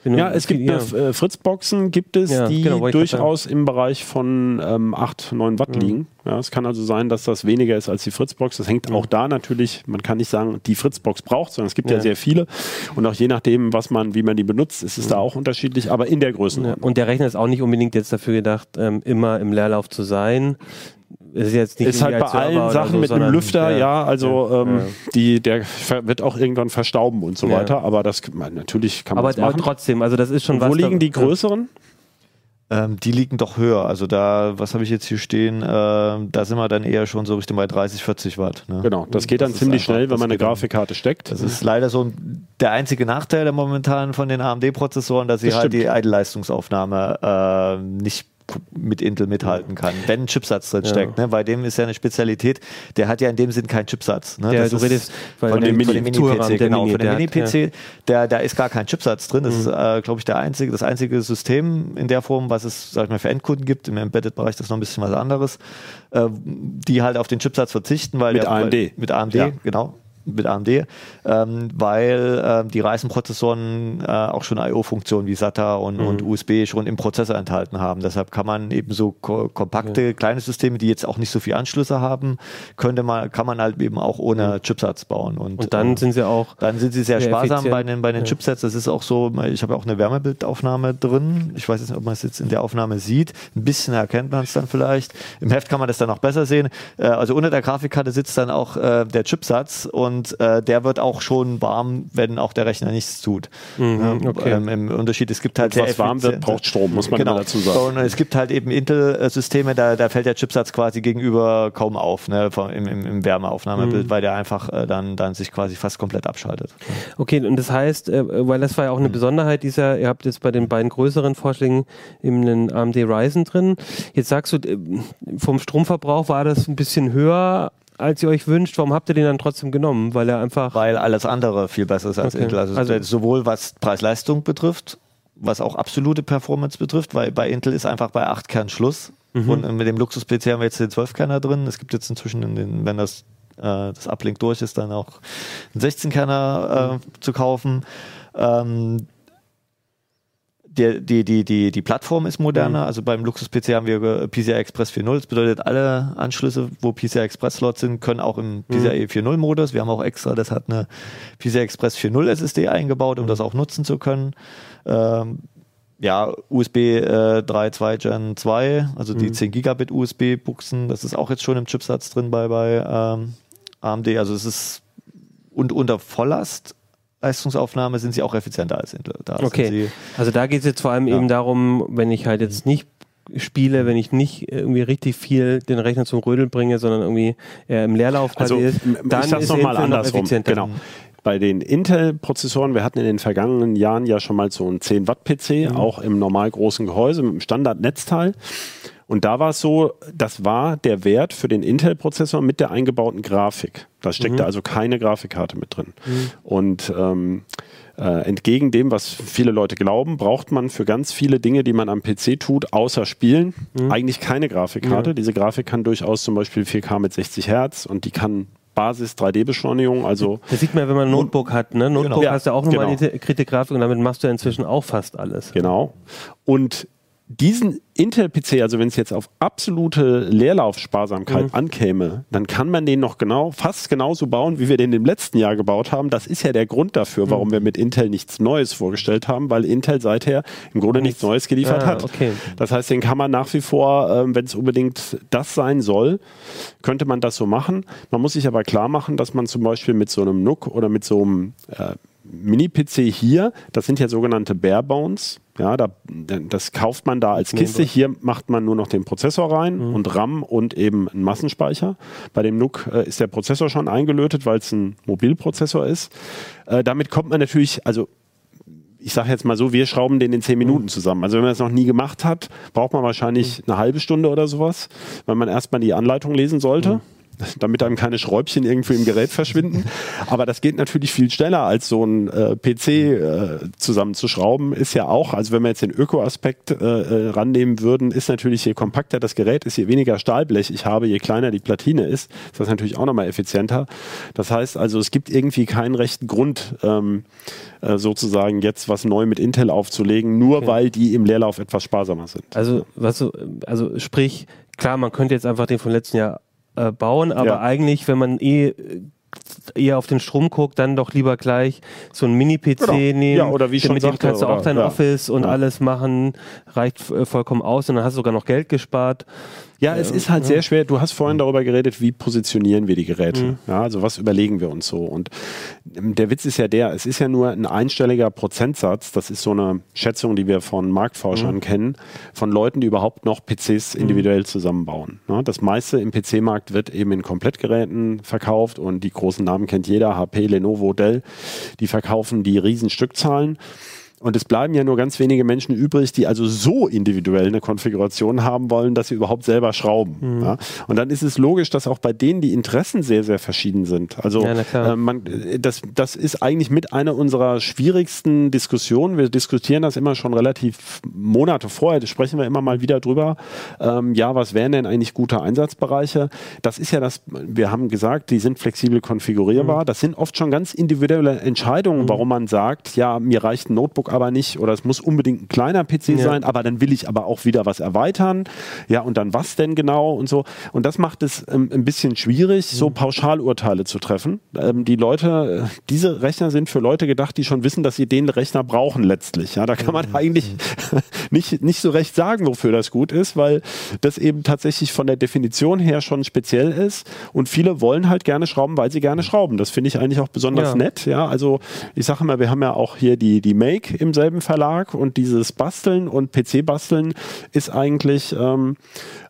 Speaker 4: Wie ja, es gibt ja. äh, Fritzboxen, gibt es, ja, die genau, durchaus im Bereich von ähm, 8, 9 Watt mhm. liegen. Ja, es kann also sein, dass das weniger ist als die Fritzbox. Das hängt mhm. auch da natürlich, man kann nicht sagen, die Fritzbox braucht, sondern es gibt ja, ja sehr viele. Und auch je nachdem, was man, wie man die benutzt, ist es mhm. da auch unterschiedlich, aber in der Größenordnung.
Speaker 2: Und der Rechner ist auch nicht unbedingt jetzt dafür gedacht, ähm, immer im Leerlauf zu sein
Speaker 4: ist jetzt nicht ist halt bei allen Sachen so, mit einem Lüfter, ja, ja also ja, ähm, ja. Die, der wird auch irgendwann verstauben und so weiter, aber das natürlich kann man aber, das machen.
Speaker 2: Aber trotzdem, also das ist schon
Speaker 4: und was. Wo liegen die größeren?
Speaker 5: Ähm, die liegen doch höher. Also da, was habe ich jetzt hier stehen? Äh, da sind wir dann eher schon so Richtung bei 30, 40 Watt. Ne?
Speaker 4: Genau, das geht dann das ziemlich einfach, schnell, wenn man eine Grafikkarte steckt.
Speaker 5: Das ist leider so der einzige Nachteil momentan von den AMD-Prozessoren, dass sie das halt stimmt. die Idle-Leistungsaufnahme äh, nicht mit Intel mithalten kann, wenn ein Chipsatz drin steckt. Ja. Ne? Bei dem ist ja eine Spezialität, der hat ja in dem Sinn keinen Chipsatz. Ne?
Speaker 2: Der, das du redest
Speaker 5: von, von dem Mini-PC, genau, Mini, von dem Mini-PC, ja. der, da ist gar kein Chipsatz drin. Das mhm. ist, äh, glaube ich, der einzige, das einzige System in der Form, was es, sag ich mal, für Endkunden gibt. Im Embedded-Bereich das ist noch ein bisschen was anderes, äh, die halt auf den Chipsatz verzichten, weil
Speaker 4: mit
Speaker 5: der,
Speaker 4: AMD.
Speaker 5: Weil, mit AMD, ja. genau mit AMD, ähm, weil ähm, die Ryzen-Prozessoren äh, auch schon I.O.-Funktionen wie SATA und, mhm. und, USB schon im Prozessor enthalten haben. Deshalb kann man eben so ko kompakte ja. kleine Systeme, die jetzt auch nicht so viele Anschlüsse haben, könnte man, kann man halt eben auch ohne mhm. Chipsatz bauen. Und,
Speaker 2: und dann ähm, sind sie auch
Speaker 5: dann sind sie sehr, sehr sparsam effizient. bei den, bei den ja. Chipsets. Das ist auch so, ich habe auch eine Wärmebildaufnahme drin. Ich weiß jetzt nicht, ob man es jetzt in der Aufnahme sieht. Ein bisschen erkennt man es dann vielleicht. Im Heft kann man das dann auch besser sehen. Äh, also unter der Grafikkarte sitzt dann auch äh, der Chipsatz und und äh, der wird auch schon warm, wenn auch der Rechner nichts tut. Mhm, okay. ähm, Im Unterschied, es gibt halt
Speaker 4: und was warm wird, braucht Strom, muss man genau. dazu sagen.
Speaker 5: Und es gibt halt eben Intel-Systeme, da, da fällt der Chipsatz quasi gegenüber kaum auf, ne, im, im, im Wärmeaufnahmebild, mhm. weil der einfach äh, dann, dann sich quasi fast komplett abschaltet.
Speaker 2: Okay, und das heißt, äh, weil das war ja auch eine mhm. Besonderheit dieser, ihr habt jetzt bei den beiden größeren Vorschlägen eben einen AMD Ryzen drin. Jetzt sagst du, äh, vom Stromverbrauch war das ein bisschen höher als ihr euch wünscht, warum habt ihr den dann trotzdem genommen? Weil er einfach.
Speaker 5: Weil alles andere viel besser ist als okay. Intel. Also, also sowohl was Preis-Leistung betrifft, was auch absolute Performance betrifft, weil bei Intel ist einfach bei 8 Kern Schluss. Mhm. Und mit dem Luxus-PC haben wir jetzt den 12-Kerner drin. Es gibt jetzt inzwischen, den, wenn das, äh, das Uplink durch ist, dann auch einen 16-Kerner äh, zu kaufen. Ähm, die, die, die, die, die Plattform ist moderner. Mhm. Also beim Luxus-PC haben wir PCI Express 4.0. Das bedeutet, alle Anschlüsse, wo PCI Express-Slots sind, können auch im PCI mhm. 4.0-Modus. Wir haben auch extra, das hat eine PCI Express 4.0 SSD eingebaut, um mhm. das auch nutzen zu können. Ähm, ja, USB äh, 3.2 Gen 2, also die 10 mhm. Gigabit USB-Buchsen, das ist auch jetzt schon im Chipsatz drin bei, bei ähm, AMD. Also es ist und unter Volllast Leistungsaufnahme sind sie auch effizienter als Intel. Da sind
Speaker 2: Okay.
Speaker 5: sie-
Speaker 2: Also da geht es jetzt vor allem
Speaker 5: Ja.
Speaker 2: eben darum, wenn ich halt jetzt nicht spiele, wenn ich nicht irgendwie richtig viel den Rechner zum Rödeln bringe, sondern irgendwie eher im Leerlauf
Speaker 4: Also
Speaker 2: quasi ist, dann
Speaker 4: ich sag's
Speaker 2: ist
Speaker 4: nochmal
Speaker 2: noch
Speaker 4: andersrum.
Speaker 2: effizienter.
Speaker 4: Genau. Bei den Intel-Prozessoren, wir hatten in den vergangenen Jahren ja schon mal so einen 10 Watt PC,
Speaker 2: Mhm.
Speaker 4: auch im normal großen Gehäuse mit einem Standard-Netzteil. Und da war es so, das war der Wert für den Intel-Prozessor mit der eingebauten Grafik. Da steckte also keine Grafikkarte mit drin. Und ähm, äh, entgegen dem, was viele Leute glauben, braucht man für ganz viele Dinge, die man am PC tut, außer Spielen, eigentlich keine Grafikkarte. Diese Grafik kann durchaus zum Beispiel 4K mit 60 Hertz und die kann Basis 3D-Beschleunigung, also
Speaker 2: Das sieht man, wenn man ein Notebook hat. Ne? Notebook
Speaker 4: Ja,
Speaker 2: hast du auch nochmal
Speaker 4: genau.
Speaker 2: die integrierte Grafik und damit machst du ja inzwischen auch fast alles.
Speaker 4: Genau. Und diesen Intel-PC, also wenn es jetzt auf absolute Leerlaufsparsamkeit
Speaker 2: Mhm.
Speaker 4: ankäme, dann kann man den noch genau, fast genauso bauen, wie wir den im letzten Jahr gebaut haben. Das ist ja der Grund dafür, warum
Speaker 2: Mhm.
Speaker 4: wir mit Intel nichts Neues vorgestellt haben, weil Intel seither im Grunde nichts Neues geliefert
Speaker 2: Ah,
Speaker 4: hat.
Speaker 2: okay.
Speaker 4: Das heißt, den kann man nach wie vor, ähm, wenn es unbedingt das sein soll, könnte man das so machen. Man muss sich aber klar machen, dass man zum Beispiel mit so einem NUC oder mit so einem äh, Mini-PC hier, das sind ja sogenannte Barebones, ja, da, das kauft man da als Kiste. Hier macht man nur noch den Prozessor rein und RAM und eben einen Massenspeicher. Bei dem NUC äh, ist der Prozessor schon eingelötet, weil es ein Mobilprozessor ist. Äh, damit kommt man natürlich, also ich sage jetzt mal so, wir schrauben den in zehn Minuten zusammen. Also wenn man es noch nie gemacht hat, braucht man wahrscheinlich eine halbe Stunde oder sowas, weil man erstmal die Anleitung lesen sollte. Damit einem keine Schräubchen irgendwie im Gerät verschwinden. Aber das geht natürlich viel schneller, als so ein äh, PC äh, zusammenzuschrauben. Ist ja auch, also wenn wir jetzt den Öko-Aspekt äh, äh, rannehmen würden, ist natürlich, je kompakter das Gerät ist, je weniger Stahlblech ich habe, je kleiner die Platine ist, ist das natürlich auch nochmal effizienter. Das heißt also, es gibt irgendwie keinen rechten Grund, ähm, äh, sozusagen jetzt was neu mit Intel aufzulegen, nur weil die im Leerlauf etwas sparsamer sind.
Speaker 2: Also, was also sprich, klar, man könnte jetzt einfach den von letzten Jahr äh, bauen, aber
Speaker 4: Ja.
Speaker 2: eigentlich, wenn man eh äh, eher auf den Strom guckt, dann doch lieber gleich so ein Mini-PC
Speaker 4: Genau.
Speaker 2: nehmen.
Speaker 4: Ja, oder wie ich schon
Speaker 2: mit dem
Speaker 4: sagte,
Speaker 2: kannst du auch dein
Speaker 4: ja.
Speaker 2: Office und
Speaker 4: Ja.
Speaker 2: alles machen, reicht äh, vollkommen aus und dann hast du sogar noch Geld gespart.
Speaker 4: Ja, es ist halt sehr schwer. Du hast vorhin darüber geredet, wie positionieren wir die Geräte. Ja, also was überlegen wir uns so? Und ähm, der Witz ist ja der, es ist ja nur ein einstelliger Prozentsatz. Das ist so eine Schätzung, die wir von Marktforschern kennen, von Leuten, die überhaupt noch PCs individuell zusammenbauen. Ja, das meiste im PC-Markt wird eben in Komplettgeräten verkauft und die großen Namen kennt jeder, HP, Lenovo, Dell. Die verkaufen die riesen Stückzahlen. Und es bleiben ja nur ganz wenige Menschen übrig, die also so individuell eine Konfiguration haben wollen, dass sie überhaupt selber schrauben.
Speaker 2: Mhm.
Speaker 4: Ja? Und dann ist es logisch, dass auch bei denen die Interessen sehr, sehr verschieden sind. Also
Speaker 2: Ja,
Speaker 4: äh, man, äh, das, das ist eigentlich mit einer unserer schwierigsten Diskussionen. Wir diskutieren das immer schon relativ Monate vorher, da sprechen wir immer mal wieder drüber. Ähm, ja, was wären denn eigentlich gute Einsatzbereiche? Das ist ja das, wir haben gesagt, die sind flexibel
Speaker 2: Mhm.
Speaker 4: konfigurierbar. Das sind oft schon ganz individuelle Entscheidungen, warum man sagt, ja, mir reicht ein Notebook aber nicht oder es muss unbedingt ein kleiner PC
Speaker 2: Ja.
Speaker 4: sein, aber dann will ich aber auch wieder was erweitern. Ja, und dann was denn genau und so. Und das macht es ähm, ein bisschen schwierig, so
Speaker 2: Mhm.
Speaker 4: Pauschalurteile zu treffen. Ähm, die Leute, äh, diese Rechner sind für Leute gedacht, die schon wissen, dass sie den Rechner brauchen letztlich. Ja, da kann man eigentlich nicht, nicht so recht sagen, wofür das gut ist, weil das eben tatsächlich von der Definition her schon speziell ist. Und viele wollen halt gerne schrauben, weil sie gerne schrauben. Das finde ich eigentlich auch besonders
Speaker 2: Ja.
Speaker 4: nett. Ja, also ich sage immer, wir haben ja auch hier die, die Make im selben Verlag und dieses Basteln und PC-Basteln ist eigentlich ähm,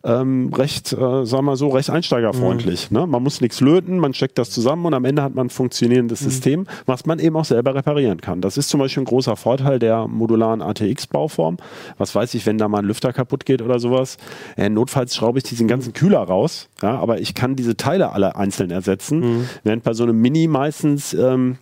Speaker 4: ähm, recht, äh, sagen wir so, recht einsteigerfreundlich. Ne? Man muss nichts löten, man steckt das zusammen und am Ende hat man ein funktionierendes System, was man eben auch selber reparieren kann. Das ist zum Beispiel ein großer Vorteil der modularen ATX-Bauform. Was weiß ich, wenn da mal ein Lüfter kaputt geht oder sowas. Äh, notfalls schraube ich diesen ganzen Kühler raus, ja, aber ich kann diese Teile alle einzeln ersetzen, während bei so einem Mini meistens ähm,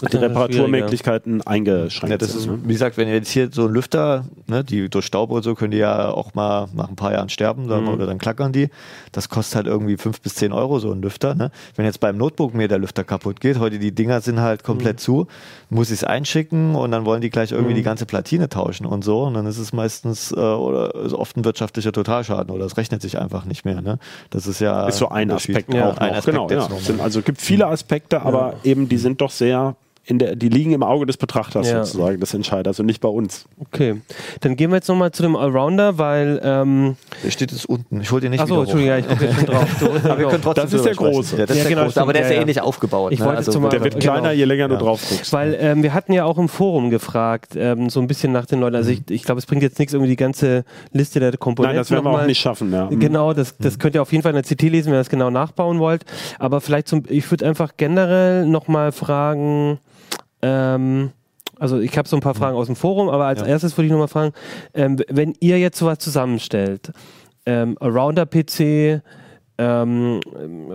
Speaker 4: die
Speaker 2: ist
Speaker 4: Reparaturmöglichkeiten eingeschränkt
Speaker 5: Ja, das ist,
Speaker 4: sind. Ne?
Speaker 5: wie gesagt, wenn ihr jetzt hier so einen Lüfter, ne, die durch Staub und so können die ja auch mal nach ein paar Jahren sterben sagen wir, oder dann klackern die. Das kostet halt irgendwie fünf bis zehn Euro so ein Lüfter. Ne? Wenn jetzt beim Notebook mir der Lüfter kaputt geht, heute die Dinger sind halt komplett zu, muss ich es einschicken und dann wollen die gleich irgendwie die ganze Platine tauschen und so. Und dann ist es meistens äh, oder ist oft ein wirtschaftlicher Totalschaden oder es rechnet sich einfach nicht mehr. Ne? Das ist ja
Speaker 4: ist so ein. Aspekt
Speaker 2: Ja,
Speaker 4: auch
Speaker 5: ein
Speaker 4: noch.
Speaker 5: Aspekt
Speaker 4: genau, ja. Sind, also gibt viele Aspekte, aber eben die sind doch sehr in der, die liegen im Auge des Betrachters
Speaker 2: Ja.
Speaker 4: sozusagen, des Entscheiders und nicht bei uns.
Speaker 2: Okay, dann gehen wir jetzt nochmal zu dem Allrounder, weil ähm,
Speaker 5: Der steht jetzt unten. Ich hole den nicht
Speaker 2: Achso, Entschuldigung, ja, ich gucke jetzt schon drauf. Ihn
Speaker 5: Aber wir können trotzdem
Speaker 4: Das ist der große.
Speaker 5: Ja, das
Speaker 2: Ja,
Speaker 5: ist der
Speaker 2: genau,
Speaker 5: große, aber der ist ja
Speaker 2: ja,
Speaker 5: ähnlich aufgebaut.
Speaker 2: Ich
Speaker 5: ne?
Speaker 2: wollte zum
Speaker 4: Der wird
Speaker 2: Genau.
Speaker 4: kleiner, je länger du drauf guckst.
Speaker 2: Weil ähm, wir hatten ja auch im Forum gefragt, ähm, so ein bisschen nach den Leuten. Also ich, ich glaube, es bringt jetzt nichts, irgendwie die ganze Liste der Komponenten.
Speaker 4: Nein, das werden wir auch nicht schaffen. Ja.
Speaker 2: Genau, das, das könnt ihr auf jeden Fall in der CT lesen, wenn ihr das genau nachbauen wollt. Aber vielleicht zum, ich würde einfach generell nochmal fragen, ähm, also ich habe so ein paar Fragen aus dem Forum, aber als
Speaker 5: Ja.
Speaker 2: erstes würde ich nochmal fragen, ähm, wenn ihr jetzt sowas zusammenstellt, ähm, Arounder-PC, ähm,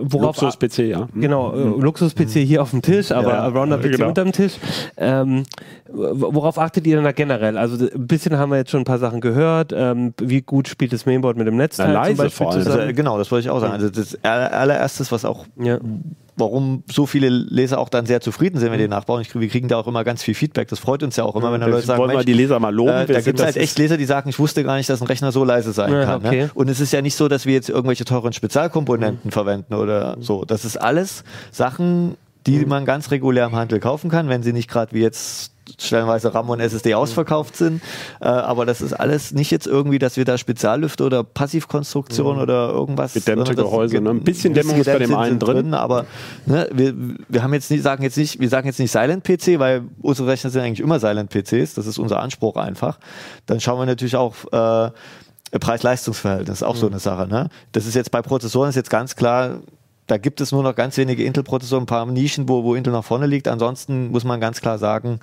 Speaker 2: worauf
Speaker 4: Luxus-PC, ja.
Speaker 2: Genau, äh, Luxus-PC hier auf dem Tisch, aber
Speaker 4: Ja,
Speaker 2: Arounder-PC
Speaker 4: genau.
Speaker 2: unterm Tisch. Ähm, worauf achtet ihr denn da generell? Also ein bisschen haben wir jetzt schon ein paar Sachen gehört. Ähm, wie gut spielt das Mainboard mit dem Netzteil
Speaker 4: Na, leise
Speaker 2: zum Beispiel
Speaker 4: vor allem.
Speaker 5: Also, äh, genau, das wollte ich auch sagen. Also das aller- allererstes, was auch
Speaker 2: Ja.
Speaker 5: Warum so viele Leser auch dann sehr zufrieden sind, wenn die nachbauen. Ich, wir kriegen da auch immer ganz viel Feedback. Das freut uns ja auch immer, wenn da Leute sagen,
Speaker 4: wollen wir
Speaker 5: Mensch,
Speaker 4: die Leser mal loben.
Speaker 5: äh, da gibt es halt echt Leser, die sagen, ich wusste gar nicht, dass ein Rechner so leise sein
Speaker 2: Ja,
Speaker 5: kann.
Speaker 2: okay.
Speaker 5: Ne? Und es ist ja nicht so, dass wir jetzt irgendwelche teuren Spezialkomponenten verwenden oder so. Das ist alles Sachen, die man ganz regulär im Handel kaufen kann, wenn sie nicht gerade wie jetzt stellenweise RAM und SSD ausverkauft sind. Äh, aber das ist alles nicht jetzt irgendwie, dass wir da Speziallüfte oder Passivkonstruktion oder irgendwas.
Speaker 4: Gedämmte Gehäuse, ne? Ein bisschen Dämmung ist bei dem einen
Speaker 5: sind
Speaker 4: drin.
Speaker 5: aber ne, wir, wir haben jetzt nicht, sagen jetzt nicht, wir sagen jetzt nicht Silent PC, weil unsere Rechner sind eigentlich immer Silent PCs. Das ist unser Anspruch einfach. Dann schauen wir natürlich auch äh, Preis-Leistungs-Verhältnis, auch so eine Sache. Ne? Das ist jetzt bei Prozessoren ist jetzt ganz klar. Da gibt es nur noch ganz wenige Intel-Prozessoren, ein paar Nischen, wo, wo Intel nach vorne liegt. Ansonsten muss man ganz klar sagen,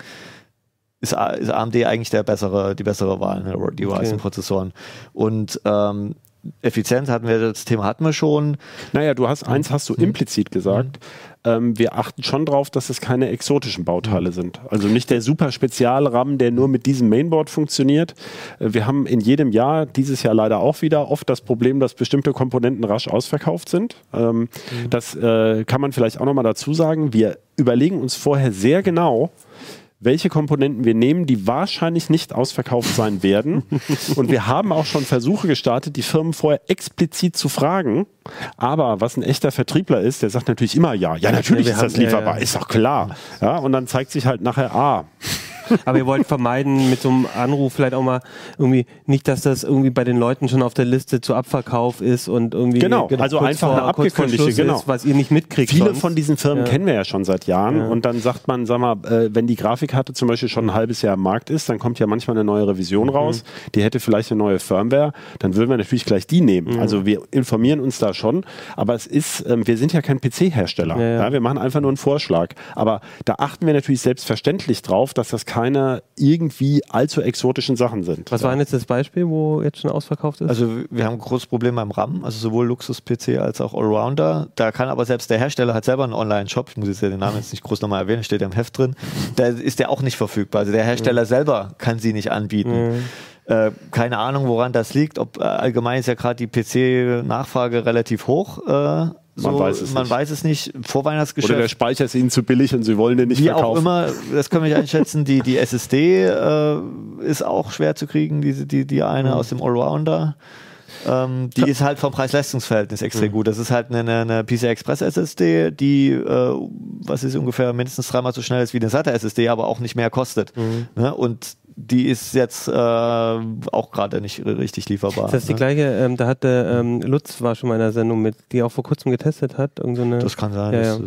Speaker 5: ist, ist AMD eigentlich der bessere, die bessere Wahl, ne, die Ryzen-Prozessoren. Und ähm, Effizienz hatten wir, das Thema hatten wir schon.
Speaker 4: Naja, du hast eins hast du
Speaker 5: Mhm.
Speaker 4: implizit gesagt. Ähm, wir achten schon drauf, dass es keine exotischen Bauteile sind. Also nicht der super Spezial-RAM, der nur mit diesem Mainboard funktioniert. Äh, Wir haben in jedem Jahr, dieses Jahr leider auch wieder, oft das Problem, dass bestimmte Komponenten rasch ausverkauft sind. Ähm, Das äh, kann man vielleicht auch nochmal dazu sagen. Wir überlegen uns vorher sehr genau, welche Komponenten wir nehmen, die wahrscheinlich nicht ausverkauft sein werden. Und wir haben auch schon Versuche gestartet, die Firmen vorher explizit zu fragen. Aber was ein echter Vertriebler ist, der sagt natürlich immer ja. Ja, natürlich
Speaker 2: Ja,
Speaker 4: ist das
Speaker 2: haben- ja,
Speaker 4: lieferbar,
Speaker 2: ja.
Speaker 4: ist doch klar. Ja, und dann zeigt sich halt nachher, ah,
Speaker 2: Aber ihr wollt vermeiden mit so einem Anruf vielleicht auch mal irgendwie nicht, dass das irgendwie bei den Leuten schon auf der Liste zu Abverkauf ist und irgendwie
Speaker 4: Genau, also
Speaker 2: kurz
Speaker 4: einfach
Speaker 2: vor-
Speaker 4: eine abgekündigte, genau.
Speaker 2: ist, was ihr nicht mitkriegt.
Speaker 4: Viele
Speaker 2: sonst.
Speaker 4: von diesen Firmen
Speaker 2: Ja.
Speaker 4: kennen wir ja schon seit Jahren
Speaker 2: Ja.
Speaker 4: und dann sagt man, sag mal, äh, wenn die Grafikkarte zum Beispiel schon ein halbes Jahr am Markt ist, dann kommt ja manchmal eine neue Revision
Speaker 2: Mhm.
Speaker 4: raus, die hätte vielleicht eine neue Firmware, dann würden wir natürlich gleich die nehmen.
Speaker 2: Mhm.
Speaker 4: Also wir informieren uns da schon, aber es ist, ähm, wir sind ja kein PC-Hersteller.
Speaker 2: Ja,
Speaker 4: wir machen einfach nur einen Vorschlag. Aber da achten wir natürlich selbstverständlich drauf, dass das keine irgendwie allzu exotischen Sachen sind.
Speaker 2: Was war denn jetzt das Beispiel, wo jetzt schon ausverkauft ist?
Speaker 5: Also wir haben ein großes Problem beim RAM, also sowohl Luxus-PC als auch Allrounder. Da kann aber selbst der Hersteller hat selber einen Online-Shop, ich muss jetzt ja den Namen jetzt nicht groß nochmal erwähnen, steht ja im Heft drin, da ist der auch nicht verfügbar. Also der Hersteller selber kann sie nicht anbieten. Äh, keine Ahnung, woran das liegt. Ob äh, allgemein ist ja gerade die PC-Nachfrage relativ hoch. Äh, so,
Speaker 4: weiß es
Speaker 5: man
Speaker 4: nicht.
Speaker 5: weiß es nicht. Vorweihnachtsgeschäft.
Speaker 4: Oder der Speicher ist ihnen zu billig und sie wollen den nicht
Speaker 5: Wie
Speaker 4: verkaufen.
Speaker 5: auch immer, das können wir nicht einschätzen. Die, die SSD äh, ist auch schwer zu kriegen, diese, die, die eine aus dem Allrounder. Ähm, die ist halt vom Preis-Leistungs-Verhältnis extrem gut. Das ist halt eine, eine PCI Express SSD, die, äh, was ist ungefähr mindestens dreimal so schnell ist wie eine SATA SSD, aber auch nicht mehr kostet. Ne? Und die ist jetzt äh, auch gerade nicht richtig lieferbar.
Speaker 2: ist das die
Speaker 5: ne?
Speaker 2: gleiche, ähm, da hatte ähm, Lutz war schon mal in einer Sendung mit, die auch vor kurzem getestet hat. Irgend so eine,
Speaker 5: Das kann sein.
Speaker 2: Ja,
Speaker 5: das,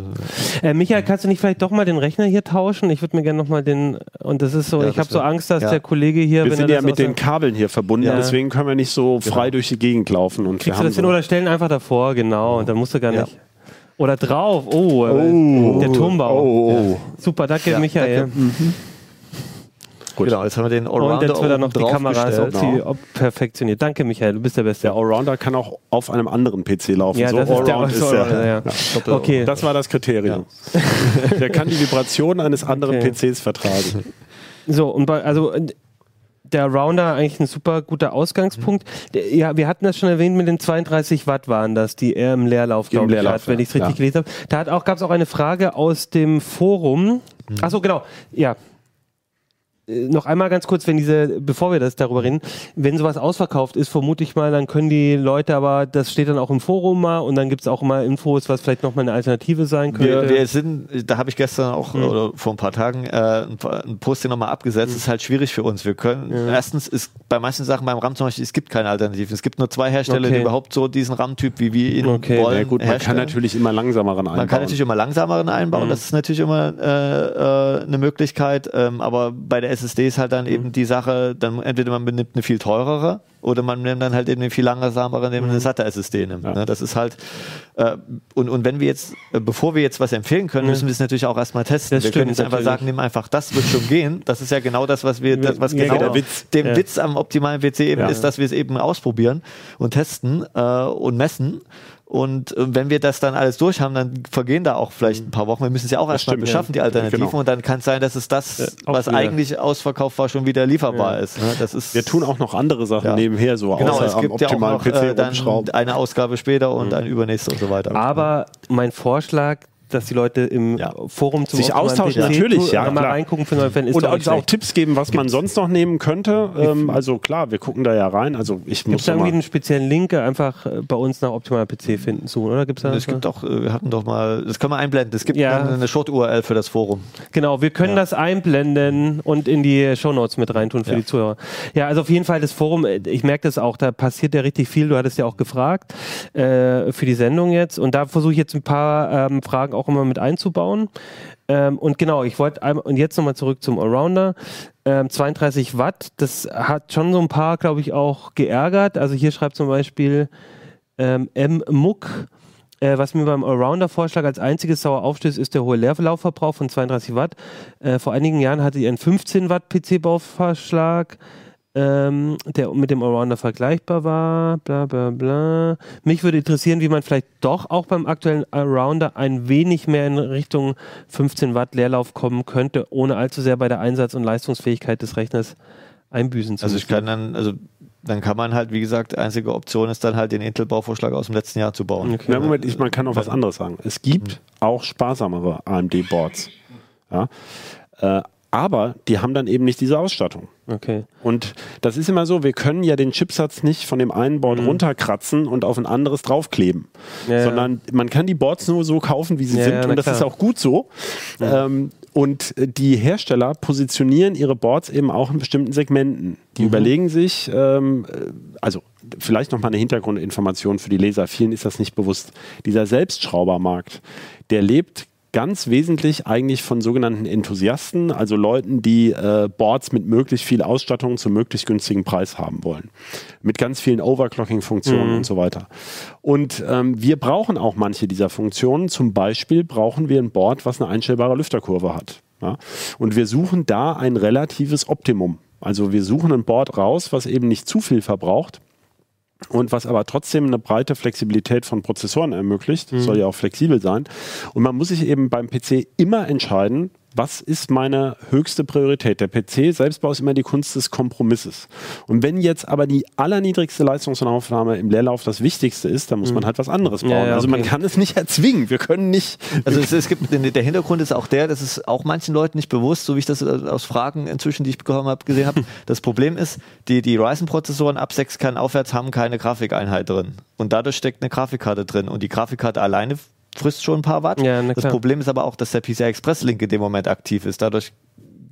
Speaker 2: ja.
Speaker 5: äh,
Speaker 2: Äh, Michael, kannst du nicht vielleicht doch mal den Rechner hier tauschen? Ich würde mir gerne nochmal den, und das ist so,
Speaker 5: Ja,
Speaker 2: ich habe so Angst, dass
Speaker 5: ja.
Speaker 2: der Kollege hier,
Speaker 4: Wir
Speaker 2: wenn
Speaker 4: sind
Speaker 2: er
Speaker 4: ja mit
Speaker 2: der-
Speaker 4: den Kabeln hier verbunden,
Speaker 2: Ja.
Speaker 4: deswegen können wir nicht so frei durch die Gegend laufen. Und wir
Speaker 2: Kriegst du
Speaker 4: haben
Speaker 2: das hin
Speaker 4: so
Speaker 2: oder stellen einfach davor, genau, und dann musst du gar
Speaker 5: Ja.
Speaker 2: nicht. Oder drauf, oh,
Speaker 4: Oh.
Speaker 2: der Turmbau.
Speaker 4: Oh, oh.
Speaker 2: Super, danke
Speaker 5: Ja,
Speaker 2: Michael.
Speaker 4: Gut.
Speaker 5: Genau, jetzt haben wir den
Speaker 2: Und
Speaker 5: Allrounder
Speaker 2: jetzt wird dann noch die Kamera op perfektioniert. Danke Michael, du bist der Beste.
Speaker 4: Der Allrounder kann auch auf einem anderen PC laufen.
Speaker 2: ja,
Speaker 4: so
Speaker 2: das ist der
Speaker 4: Allround ist der.
Speaker 2: ja.
Speaker 5: Doppel-
Speaker 2: Okay,
Speaker 4: Das war das Kriterium. Der kann die Vibration eines anderen
Speaker 2: Okay.
Speaker 4: PCs vertragen.
Speaker 2: So, und bei, also der Rounder eigentlich ein super guter Ausgangspunkt. Der- Ja, wir hatten das schon erwähnt, mit den 32 Watt waren das, die er im Leerlauf, glaube ich,
Speaker 4: Leerlauf,
Speaker 2: hat, wenn
Speaker 4: ja.
Speaker 2: ich es richtig
Speaker 4: Ja.
Speaker 2: gelesen habe. Da hat auch, gab es auch eine Frage aus dem Forum. Achso, genau, ja. Äh, Noch einmal ganz kurz, wenn diese, bevor wir das darüber reden, wenn sowas ausverkauft ist, vermute ich mal, dann können die Leute aber, das steht dann auch im Forum mal und dann gibt es auch mal Infos, was vielleicht nochmal eine Alternative sein könnte.
Speaker 5: Wir, wir sind, da habe ich gestern auch
Speaker 2: Mhm.
Speaker 5: oder vor ein paar Tagen äh, ein, ein Posting nochmal abgesetzt. Ist halt schwierig für uns. Wir können erstens ist bei manchen Sachen beim RAM zum Beispiel, es gibt keine Alternativen. Es gibt nur zwei Hersteller,
Speaker 2: Okay.
Speaker 5: die überhaupt so diesen RAM-Typ, wie wir ihn
Speaker 2: Okay.
Speaker 5: wollen,
Speaker 4: Ja gut, man kann natürlich immer langsameren einbauen.
Speaker 5: Man kann natürlich immer langsameren einbauen,
Speaker 2: Mhm.
Speaker 5: das ist natürlich immer äh, äh, eine Möglichkeit, ähm, aber bei der SSD ist halt dann
Speaker 2: Mhm.
Speaker 5: eben die Sache, dann entweder man nimmt eine viel teurere oder man nimmt dann halt eben eine viel langsamere, indem man
Speaker 2: Mhm.
Speaker 5: eine satte SSD nimmt.
Speaker 4: Ja.
Speaker 5: Ne? Das ist halt, äh, und, und wenn wir jetzt, äh, bevor wir jetzt was empfehlen können, müssen wir es natürlich auch erstmal testen.
Speaker 2: Das
Speaker 5: wir können jetzt einfach
Speaker 2: natürlich.
Speaker 5: sagen, nimm einfach das, wird schon gehen. Das ist ja genau das, was wir, das, was genau
Speaker 2: genau.
Speaker 4: Witz.
Speaker 5: dem
Speaker 2: Ja.
Speaker 5: Witz am optimalen PC eben
Speaker 4: Ja.
Speaker 5: ist, dass wir es eben ausprobieren und testen äh, und messen. Und äh, wenn wir das dann alles durch haben, dann vergehen da auch vielleicht ein paar Wochen. Wir müssen es ja auch erstmal beschaffen,
Speaker 4: ja.
Speaker 5: die Alternativen.
Speaker 4: Genau.
Speaker 5: Und dann kann es sein, dass es das,
Speaker 2: auch
Speaker 5: was
Speaker 2: wieder.
Speaker 5: eigentlich ausverkauft war, schon wieder lieferbar ist. Ne? Das ist
Speaker 4: Wir tun auch noch andere Sachen
Speaker 5: Ja.
Speaker 4: nebenher, so
Speaker 5: Genau,
Speaker 4: außer
Speaker 5: es
Speaker 4: am
Speaker 5: gibt ja auch
Speaker 4: optimalen
Speaker 5: noch
Speaker 4: PC
Speaker 5: äh, dann eine Ausgabe später und eine übernächste und so weiter.
Speaker 2: Aber mein Vorschlag, dass die Leute im
Speaker 5: Ja.
Speaker 2: Forum zum
Speaker 4: Sich austauschen,
Speaker 2: PC
Speaker 4: natürlich, ja,
Speaker 2: mal
Speaker 4: klar.
Speaker 2: reingucken für neue Fans ist
Speaker 4: Und
Speaker 2: doch
Speaker 4: uns auch. Tipps geben, was man sonst noch nehmen könnte. Ähm, also klar, wir gucken da ja rein. Also ich
Speaker 2: Gibt
Speaker 4: muss
Speaker 2: es da irgendwie einen speziellen Link äh, einfach äh, bei uns nach optimaler PC finden zu, oder? Gibt's da
Speaker 5: es gibt auch, äh, wir hatten doch mal, das können wir einblenden. Es gibt
Speaker 2: Ja.
Speaker 5: eine, eine Short-URL für das Forum.
Speaker 2: Genau, wir können das einblenden und in die Shownotes mit reintun für
Speaker 5: Ja.
Speaker 2: die Zuhörer. Ja, also auf jeden Fall das Forum, ich merke das auch, da passiert ja richtig viel. Du hattest ja auch gefragt äh, für die Sendung jetzt und da versuche ich jetzt ein paar ähm, Fragen auch immer mit einzubauen. Ähm, und genau, ich wollte einmal, und jetzt nochmal zurück zum Allrounder. Ähm, 32 Watt, das hat schon so ein paar, glaube ich, auch geärgert. Also hier schreibt zum Beispiel ähm, M. Muck, äh, was mir beim Allrounder-Vorschlag als einziges sauer aufstößt, ist der hohe Leerlaufverbrauch von 32 Watt. Äh, vor einigen Jahren hatte ich einen 15 Watt PC-Bauvorschlag, ähm, der mit dem Allrounder vergleichbar war. Bla bla bla. Mich würde interessieren, wie man vielleicht doch auch beim aktuellen Allrounder ein wenig mehr in Richtung 15 Watt Leerlauf kommen könnte, ohne allzu sehr bei der Einsatz- und Leistungsfähigkeit des Rechners einbüßen zu
Speaker 5: Also
Speaker 2: müssen.
Speaker 5: ich kann dann, also dann kann man halt, wie gesagt, einzige Option ist dann halt den Intel-Bauvorschlag aus dem letzten Jahr zu bauen.
Speaker 2: Okay.
Speaker 4: Na, Moment, ich, man kann noch was anderes sagen. Es gibt auch sparsamere AMD-Boards. Ja? Äh, aber die haben dann eben nicht diese Ausstattung.
Speaker 2: Okay.
Speaker 4: Und das ist immer so, wir können ja den Chipsatz nicht von dem einen Board runterkratzen und auf ein anderes draufkleben.
Speaker 2: Mhm. Ja,
Speaker 4: sondern man kann die Boards nur so kaufen, wie sie
Speaker 2: Ja,
Speaker 4: sind.
Speaker 2: ja,
Speaker 4: und das
Speaker 2: klar.
Speaker 4: ist auch gut so. Ähm, und die Hersteller positionieren ihre Boards eben auch in bestimmten Segmenten. Die
Speaker 2: Mhm.
Speaker 4: überlegen sich, ähm, äh, also vielleicht nochmal eine Hintergrundinformation für die Leser. Vielen ist das nicht bewusst. Dieser Selbstschraubermarkt, der lebt ganz wesentlich eigentlich von sogenannten Enthusiasten, also Leuten, die äh, Boards mit möglichst viel Ausstattung zum möglichst günstigen Preis haben wollen. Mit ganz vielen Overclocking-Funktionen und so weiter. Und ähm, wir brauchen auch manche dieser Funktionen. Zum Beispiel brauchen wir ein Board, was eine einstellbare Lüfterkurve hat. Ja? Und wir suchen da ein relatives Optimum. Also wir suchen ein Board raus, was eben nicht zu viel verbraucht und was aber trotzdem eine breite Flexibilität von Prozessoren ermöglicht. Das soll ja auch flexibel sein. Und man muss sich eben beim PC immer entscheiden, was ist meine höchste Priorität? Der PC-Selbstbau ist immer die Kunst des Kompromisses. Und wenn jetzt aber die allerniedrigste Leistungsaufnahme im Leerlauf das Wichtigste ist, dann muss man halt was anderes bauen.
Speaker 2: Ja, ja,
Speaker 4: Also man
Speaker 2: okay.
Speaker 4: kann es nicht erzwingen. Wir können nicht.
Speaker 5: Also es, es gibt der Hintergrund ist auch der, das ist auch manchen Leuten nicht bewusst, so wie ich das äh, aus Fragen inzwischen, die ich bekommen habe, gesehen habe. Das Problem ist, die, die Ryzen-Prozessoren ab 6 Kern aufwärts haben keine Grafikeinheit drin. Und dadurch steckt eine Grafikkarte drin. Und die Grafikkarte alleine frisst schon ein paar Watt.
Speaker 2: Ja,
Speaker 5: das. Problem ist aber auch, dass der PCI Express Link in dem Moment aktiv ist. Dadurch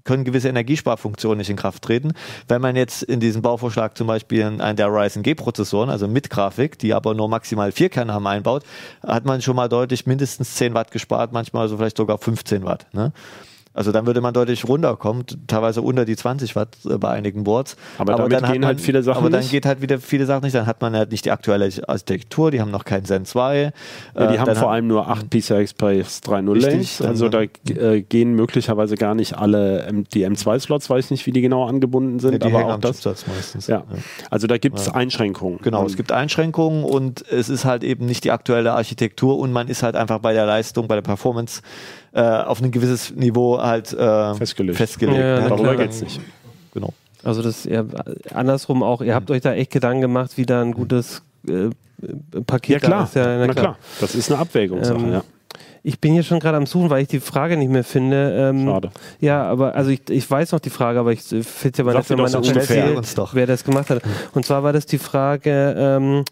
Speaker 5: können gewisse Energiesparfunktionen nicht in Kraft treten. Wenn man jetzt in diesem Bauvorschlag zum Beispiel einen der Ryzen G-Prozessoren, also mit Grafik, die aber nur maximal vier Kerne haben, einbaut, hat man schon mal deutlich mindestens 10 Watt gespart, manchmal so vielleicht sogar 15 Watt. Ne? Also dann würde man deutlich runterkommen, teilweise unter die 20 Watt äh, bei einigen Boards.
Speaker 4: Aber damit
Speaker 5: dann
Speaker 4: gehen
Speaker 5: man,
Speaker 4: halt viele Sachen
Speaker 5: Aber dann
Speaker 4: nicht.
Speaker 5: geht halt wieder viele Sachen nicht. Dann hat man halt nicht die aktuelle Architektur, die haben noch kein Zen 2.
Speaker 4: Ja, die
Speaker 5: Äh,
Speaker 4: haben vor allem nur 8 PCI Express 3.0
Speaker 5: Richtig,
Speaker 4: Lanes. Also da äh, gehen möglicherweise gar nicht alle M die M2-Slots, weiß nicht, wie die genau angebunden sind,
Speaker 5: Ja, die
Speaker 4: aber auch
Speaker 5: am
Speaker 4: das.
Speaker 5: Meistens.
Speaker 4: Ja. Also da gibt es Einschränkungen.
Speaker 5: Genau, es gibt Einschränkungen und es ist halt eben nicht die aktuelle Architektur und man ist halt einfach bei der Leistung, bei der Performance äh, auf ein gewisses Niveau halt äh,
Speaker 4: Festgelegt.
Speaker 5: festgelegt
Speaker 2: Ja,
Speaker 5: ne?
Speaker 2: na
Speaker 4: Darüber
Speaker 2: klar.
Speaker 4: geht's nicht.
Speaker 5: Genau.
Speaker 2: Also das ist eher andersrum auch. Ihr habt euch da echt Gedanken gemacht, wie da ein gutes äh, Paket
Speaker 4: Ja klar,
Speaker 2: da ist. Ja,
Speaker 4: na, klar. Das ist eine Abwägungssache,
Speaker 2: Ähm,
Speaker 4: ja.
Speaker 2: Ich bin hier schon gerade am Suchen, weil ich die Frage nicht mehr finde. Ähm,
Speaker 4: Schade.
Speaker 2: Ja, aber also ich, ich weiß noch die Frage, aber ich äh, finde ja mal
Speaker 4: sie
Speaker 2: wenn man
Speaker 4: so
Speaker 2: wer das gemacht hat. Und zwar war das die Frage, ähm,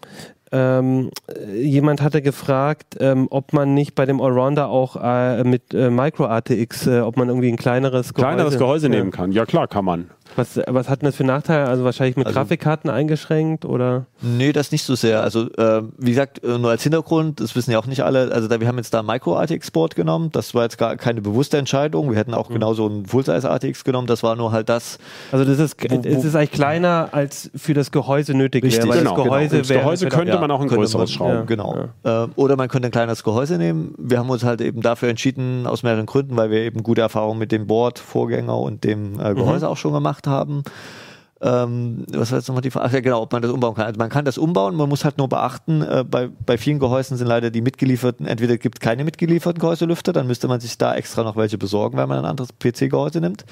Speaker 2: ähm, äh, jemand hatte gefragt, ähm, ob man nicht bei dem Allrounder auch äh, mit äh, Micro ATX, äh, ob man irgendwie ein kleineres Gehäuse,
Speaker 4: Kleineres Gehäuse nehmen kann. Ja klar, kann man.
Speaker 2: Was, was hat denn das für Nachteile? Also wahrscheinlich mit
Speaker 5: Also-
Speaker 2: Grafikkarten eingeschränkt oder?
Speaker 5: Nee, das nicht so sehr. Also äh, wie gesagt, äh, nur als Hintergrund, das wissen ja auch nicht alle, also da, wir haben jetzt da Micro-ATX-Board genommen, das war jetzt gar keine bewusste Entscheidung. Wir hätten auch genauso ein Full-Size-ATX genommen, das war nur halt das,
Speaker 2: Also das ist,
Speaker 5: Wo- wo-
Speaker 2: es ist eigentlich kleiner als für das Gehäuse nötig
Speaker 5: Richtig,
Speaker 2: wäre. weil
Speaker 4: genau,
Speaker 2: das Gehäuse
Speaker 4: genau. Das Gehäuse
Speaker 2: wäre-
Speaker 4: könnte
Speaker 5: Ja,
Speaker 4: man auch ein größeres schrauben.
Speaker 2: Ja.
Speaker 5: Genau. Ähm, oder man könnte ein kleineres Gehäuse nehmen. Wir haben uns halt eben dafür entschieden, aus mehreren Gründen, weil wir eben gute Erfahrungen mit dem Board, Vorgänger und dem äh, Gehäuse auch schon gemacht haben. Ähm, was war jetzt nochmal die Frage? Ach ja, genau, ob man das umbauen kann. Also man kann das umbauen, man muss halt nur beachten, äh, bei, bei vielen Gehäusen sind leider die mitgelieferten, entweder gibt es keine mitgelieferten Gehäuselüfter, dann müsste man sich da extra noch welche besorgen, wenn man ein anderes PC-Gehäuse nimmt.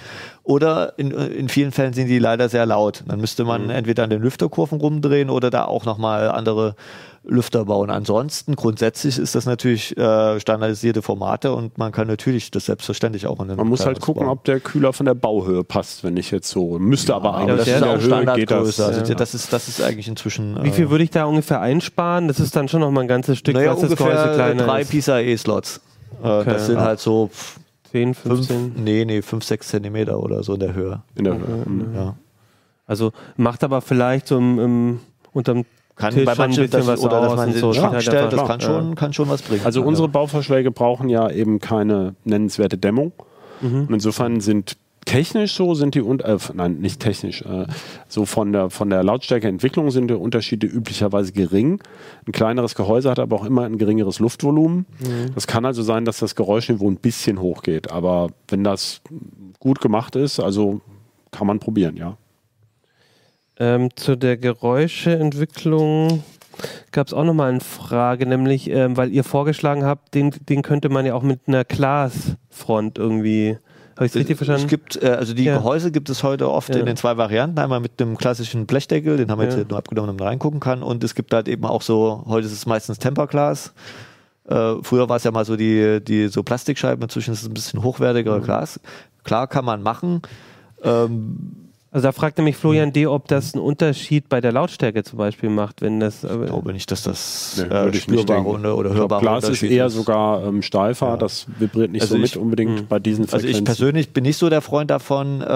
Speaker 5: Oder in, in vielen Fällen sind die leider sehr laut. Dann müsste man entweder an den Lüfterkurven rumdrehen oder da auch nochmal andere Lüfter bauen. Ansonsten grundsätzlich ist das natürlich äh, standardisierte Formate und man kann natürlich das selbstverständlich auch in den
Speaker 4: Man muss halt gucken,
Speaker 5: bauen.
Speaker 4: ob der Kühler von der Bauhöhe passt, wenn ich jetzt so. Müsste aber
Speaker 5: aber
Speaker 4: eigentlich
Speaker 5: das ist auch
Speaker 4: Höhe geht
Speaker 5: Standardgröße.
Speaker 4: das.
Speaker 5: Also
Speaker 2: Ja.
Speaker 5: das ist das ist eigentlich inzwischen.
Speaker 2: Wie viel
Speaker 5: äh,
Speaker 2: würde ich da ungefähr einsparen? Das ist dann schon noch mal ein ganzes Stück,
Speaker 5: naja,
Speaker 2: was das Gehäuse
Speaker 5: ungefähr
Speaker 2: kleiner
Speaker 5: drei. PCIe-Slots. Äh,
Speaker 2: Okay.
Speaker 5: Das sind
Speaker 2: Ja.
Speaker 5: halt so pff,
Speaker 2: 10,
Speaker 5: fünf,
Speaker 2: 15.
Speaker 5: nee, nee, fünf, sechs Zentimeter oder so in der Höhe.
Speaker 4: In der Höhe. Mhm.
Speaker 5: Ja.
Speaker 2: Also macht aber vielleicht so im, im, unterm
Speaker 5: Kann bei
Speaker 2: schon ein
Speaker 5: manchen
Speaker 2: bisschen
Speaker 5: das,
Speaker 2: was
Speaker 5: oder dass man
Speaker 2: so.
Speaker 5: Schrank
Speaker 2: Halt
Speaker 5: stellt, das kann schon, kann schon was bringen.
Speaker 4: Also unsere Bauvorschläge brauchen ja eben keine nennenswerte Dämmung.
Speaker 2: Mhm.
Speaker 4: Und insofern sind technisch so sind die und äh, nein nicht technisch äh, so von der von der Lautstärkeentwicklung sind die Unterschiede üblicherweise gering. Ein kleineres Gehäuse hat aber auch immer ein geringeres Luftvolumen.
Speaker 2: Mhm.
Speaker 4: Das kann also sein, dass das Geräuschniveau ein bisschen hochgeht, aber wenn das gut gemacht ist, also kann man probieren, ja.
Speaker 2: Ähm, zu der Geräuscheentwicklung gab es auch nochmal eine Frage, nämlich, ähm, weil ihr vorgeschlagen habt, den, den könnte man ja auch mit einer Glasfront irgendwie. Habe ich es richtig verstanden?
Speaker 5: Es gibt, äh, also die
Speaker 2: Ja.
Speaker 5: Gehäuse gibt es heute oft
Speaker 2: Ja.
Speaker 5: in den zwei Varianten. Einmal mit dem klassischen Blechdeckel, den haben wir
Speaker 2: Ja.
Speaker 5: jetzt nur abgenommen, damit man reingucken kann. Und es gibt halt eben auch so, heute ist es meistens Temperglas. Äh, früher war es ja mal so die, die so Plastikscheiben, inzwischen ist es ein bisschen hochwertiger Glas. Klar kann man machen. Ähm,
Speaker 2: also da fragt nämlich Florian D., ob das einen Unterschied bei der Lautstärke zum Beispiel macht, wenn das.
Speaker 5: ich glaube nicht, dass das
Speaker 4: Nee,
Speaker 5: äh, spürbare oder, oder hörbare
Speaker 4: Glas ist eher sogar ähm, steifer,
Speaker 5: Ja.
Speaker 4: das vibriert nicht
Speaker 5: Also
Speaker 4: so
Speaker 5: ich-
Speaker 4: mit unbedingt bei diesen
Speaker 5: Also
Speaker 4: Frequenzen.
Speaker 5: ich persönlich bin nicht so der Freund davon, äh,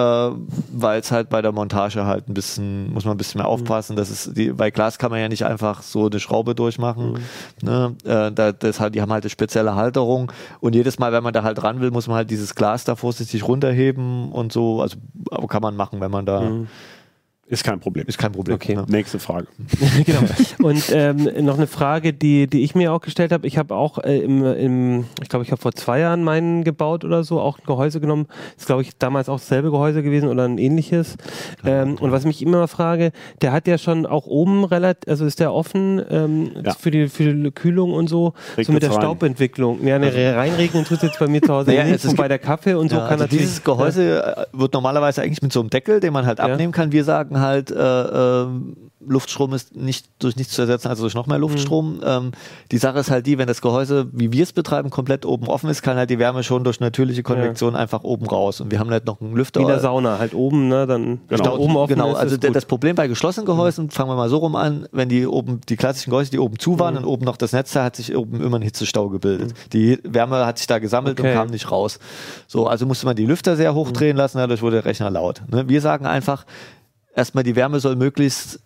Speaker 5: weil es halt bei der Montage halt ein bisschen, muss man ein bisschen mehr aufpassen. Das ist die, bei Glas kann man ja nicht einfach so eine Schraube durchmachen. Ne? Äh, da, das halt, die haben halt eine spezielle Halterung und jedes Mal, wenn man da halt ran will, muss man halt dieses Glas da vorsichtig runterheben und so. Also aber kann man machen, wenn man da
Speaker 4: ist kein Problem.
Speaker 5: ist kein Problem.
Speaker 2: Okay.
Speaker 5: Ne?
Speaker 4: Nächste Frage.
Speaker 2: genau. Und ähm, noch eine Frage, die, die ich mir auch gestellt habe. Ich habe auch äh, im, im, ich glaube, ich habe vor zwei Jahren meinen gebaut oder so, auch ein Gehäuse genommen. Ist, glaube ich, damals auch dasselbe Gehäuse gewesen oder ein ähnliches. Ähm, und was mich immer frage, der hat ja schon auch oben relativ, also ist der offen ähm,
Speaker 4: Ja.
Speaker 2: für, die, für die Kühlung und so, so
Speaker 4: Regnet's
Speaker 2: mit der
Speaker 4: rein?
Speaker 2: Staubentwicklung. Ja, eine reinregnen tut jetzt bei mir zu Hause
Speaker 5: Naja,
Speaker 2: nicht.
Speaker 5: es- es
Speaker 2: Wobei
Speaker 5: gibt-
Speaker 2: der Kaffee und so
Speaker 5: Ja,
Speaker 2: kann
Speaker 5: also
Speaker 2: natürlich.
Speaker 5: dieses Gehäuse äh, wird normalerweise eigentlich mit so einem Deckel, den man halt
Speaker 2: Ja.
Speaker 5: abnehmen kann. Wir sagen halt, äh, ähm, Luftstrom ist nicht durch nichts zu ersetzen, also durch noch mehr Luftstrom.
Speaker 2: Mhm.
Speaker 5: Ähm, die Sache ist halt die, wenn das Gehäuse, wie wir es betreiben, komplett oben offen ist, kann halt die Wärme schon durch natürliche Konvektion einfach oben raus. Und wir haben halt noch einen Lüfter.
Speaker 2: wie in der Sauna, halt oben, ne? Dann
Speaker 4: Genau.
Speaker 2: da oben offen
Speaker 5: genau,
Speaker 2: ist,
Speaker 5: also
Speaker 2: ist
Speaker 5: das Problem bei geschlossenen Gehäusen, fangen wir mal so rum an, wenn die oben, die klassischen Gehäuse, die oben zu
Speaker 2: Mhm.
Speaker 5: waren und oben noch das Netz, da hat sich oben immer ein Hitzestau gebildet. Die Wärme hat sich da gesammelt
Speaker 2: Okay.
Speaker 5: und kam nicht raus. So, also musste man die Lüfter sehr hoch drehen lassen, dadurch wurde der Rechner laut. Ne? Wir sagen einfach, erstmal die Wärme soll möglichst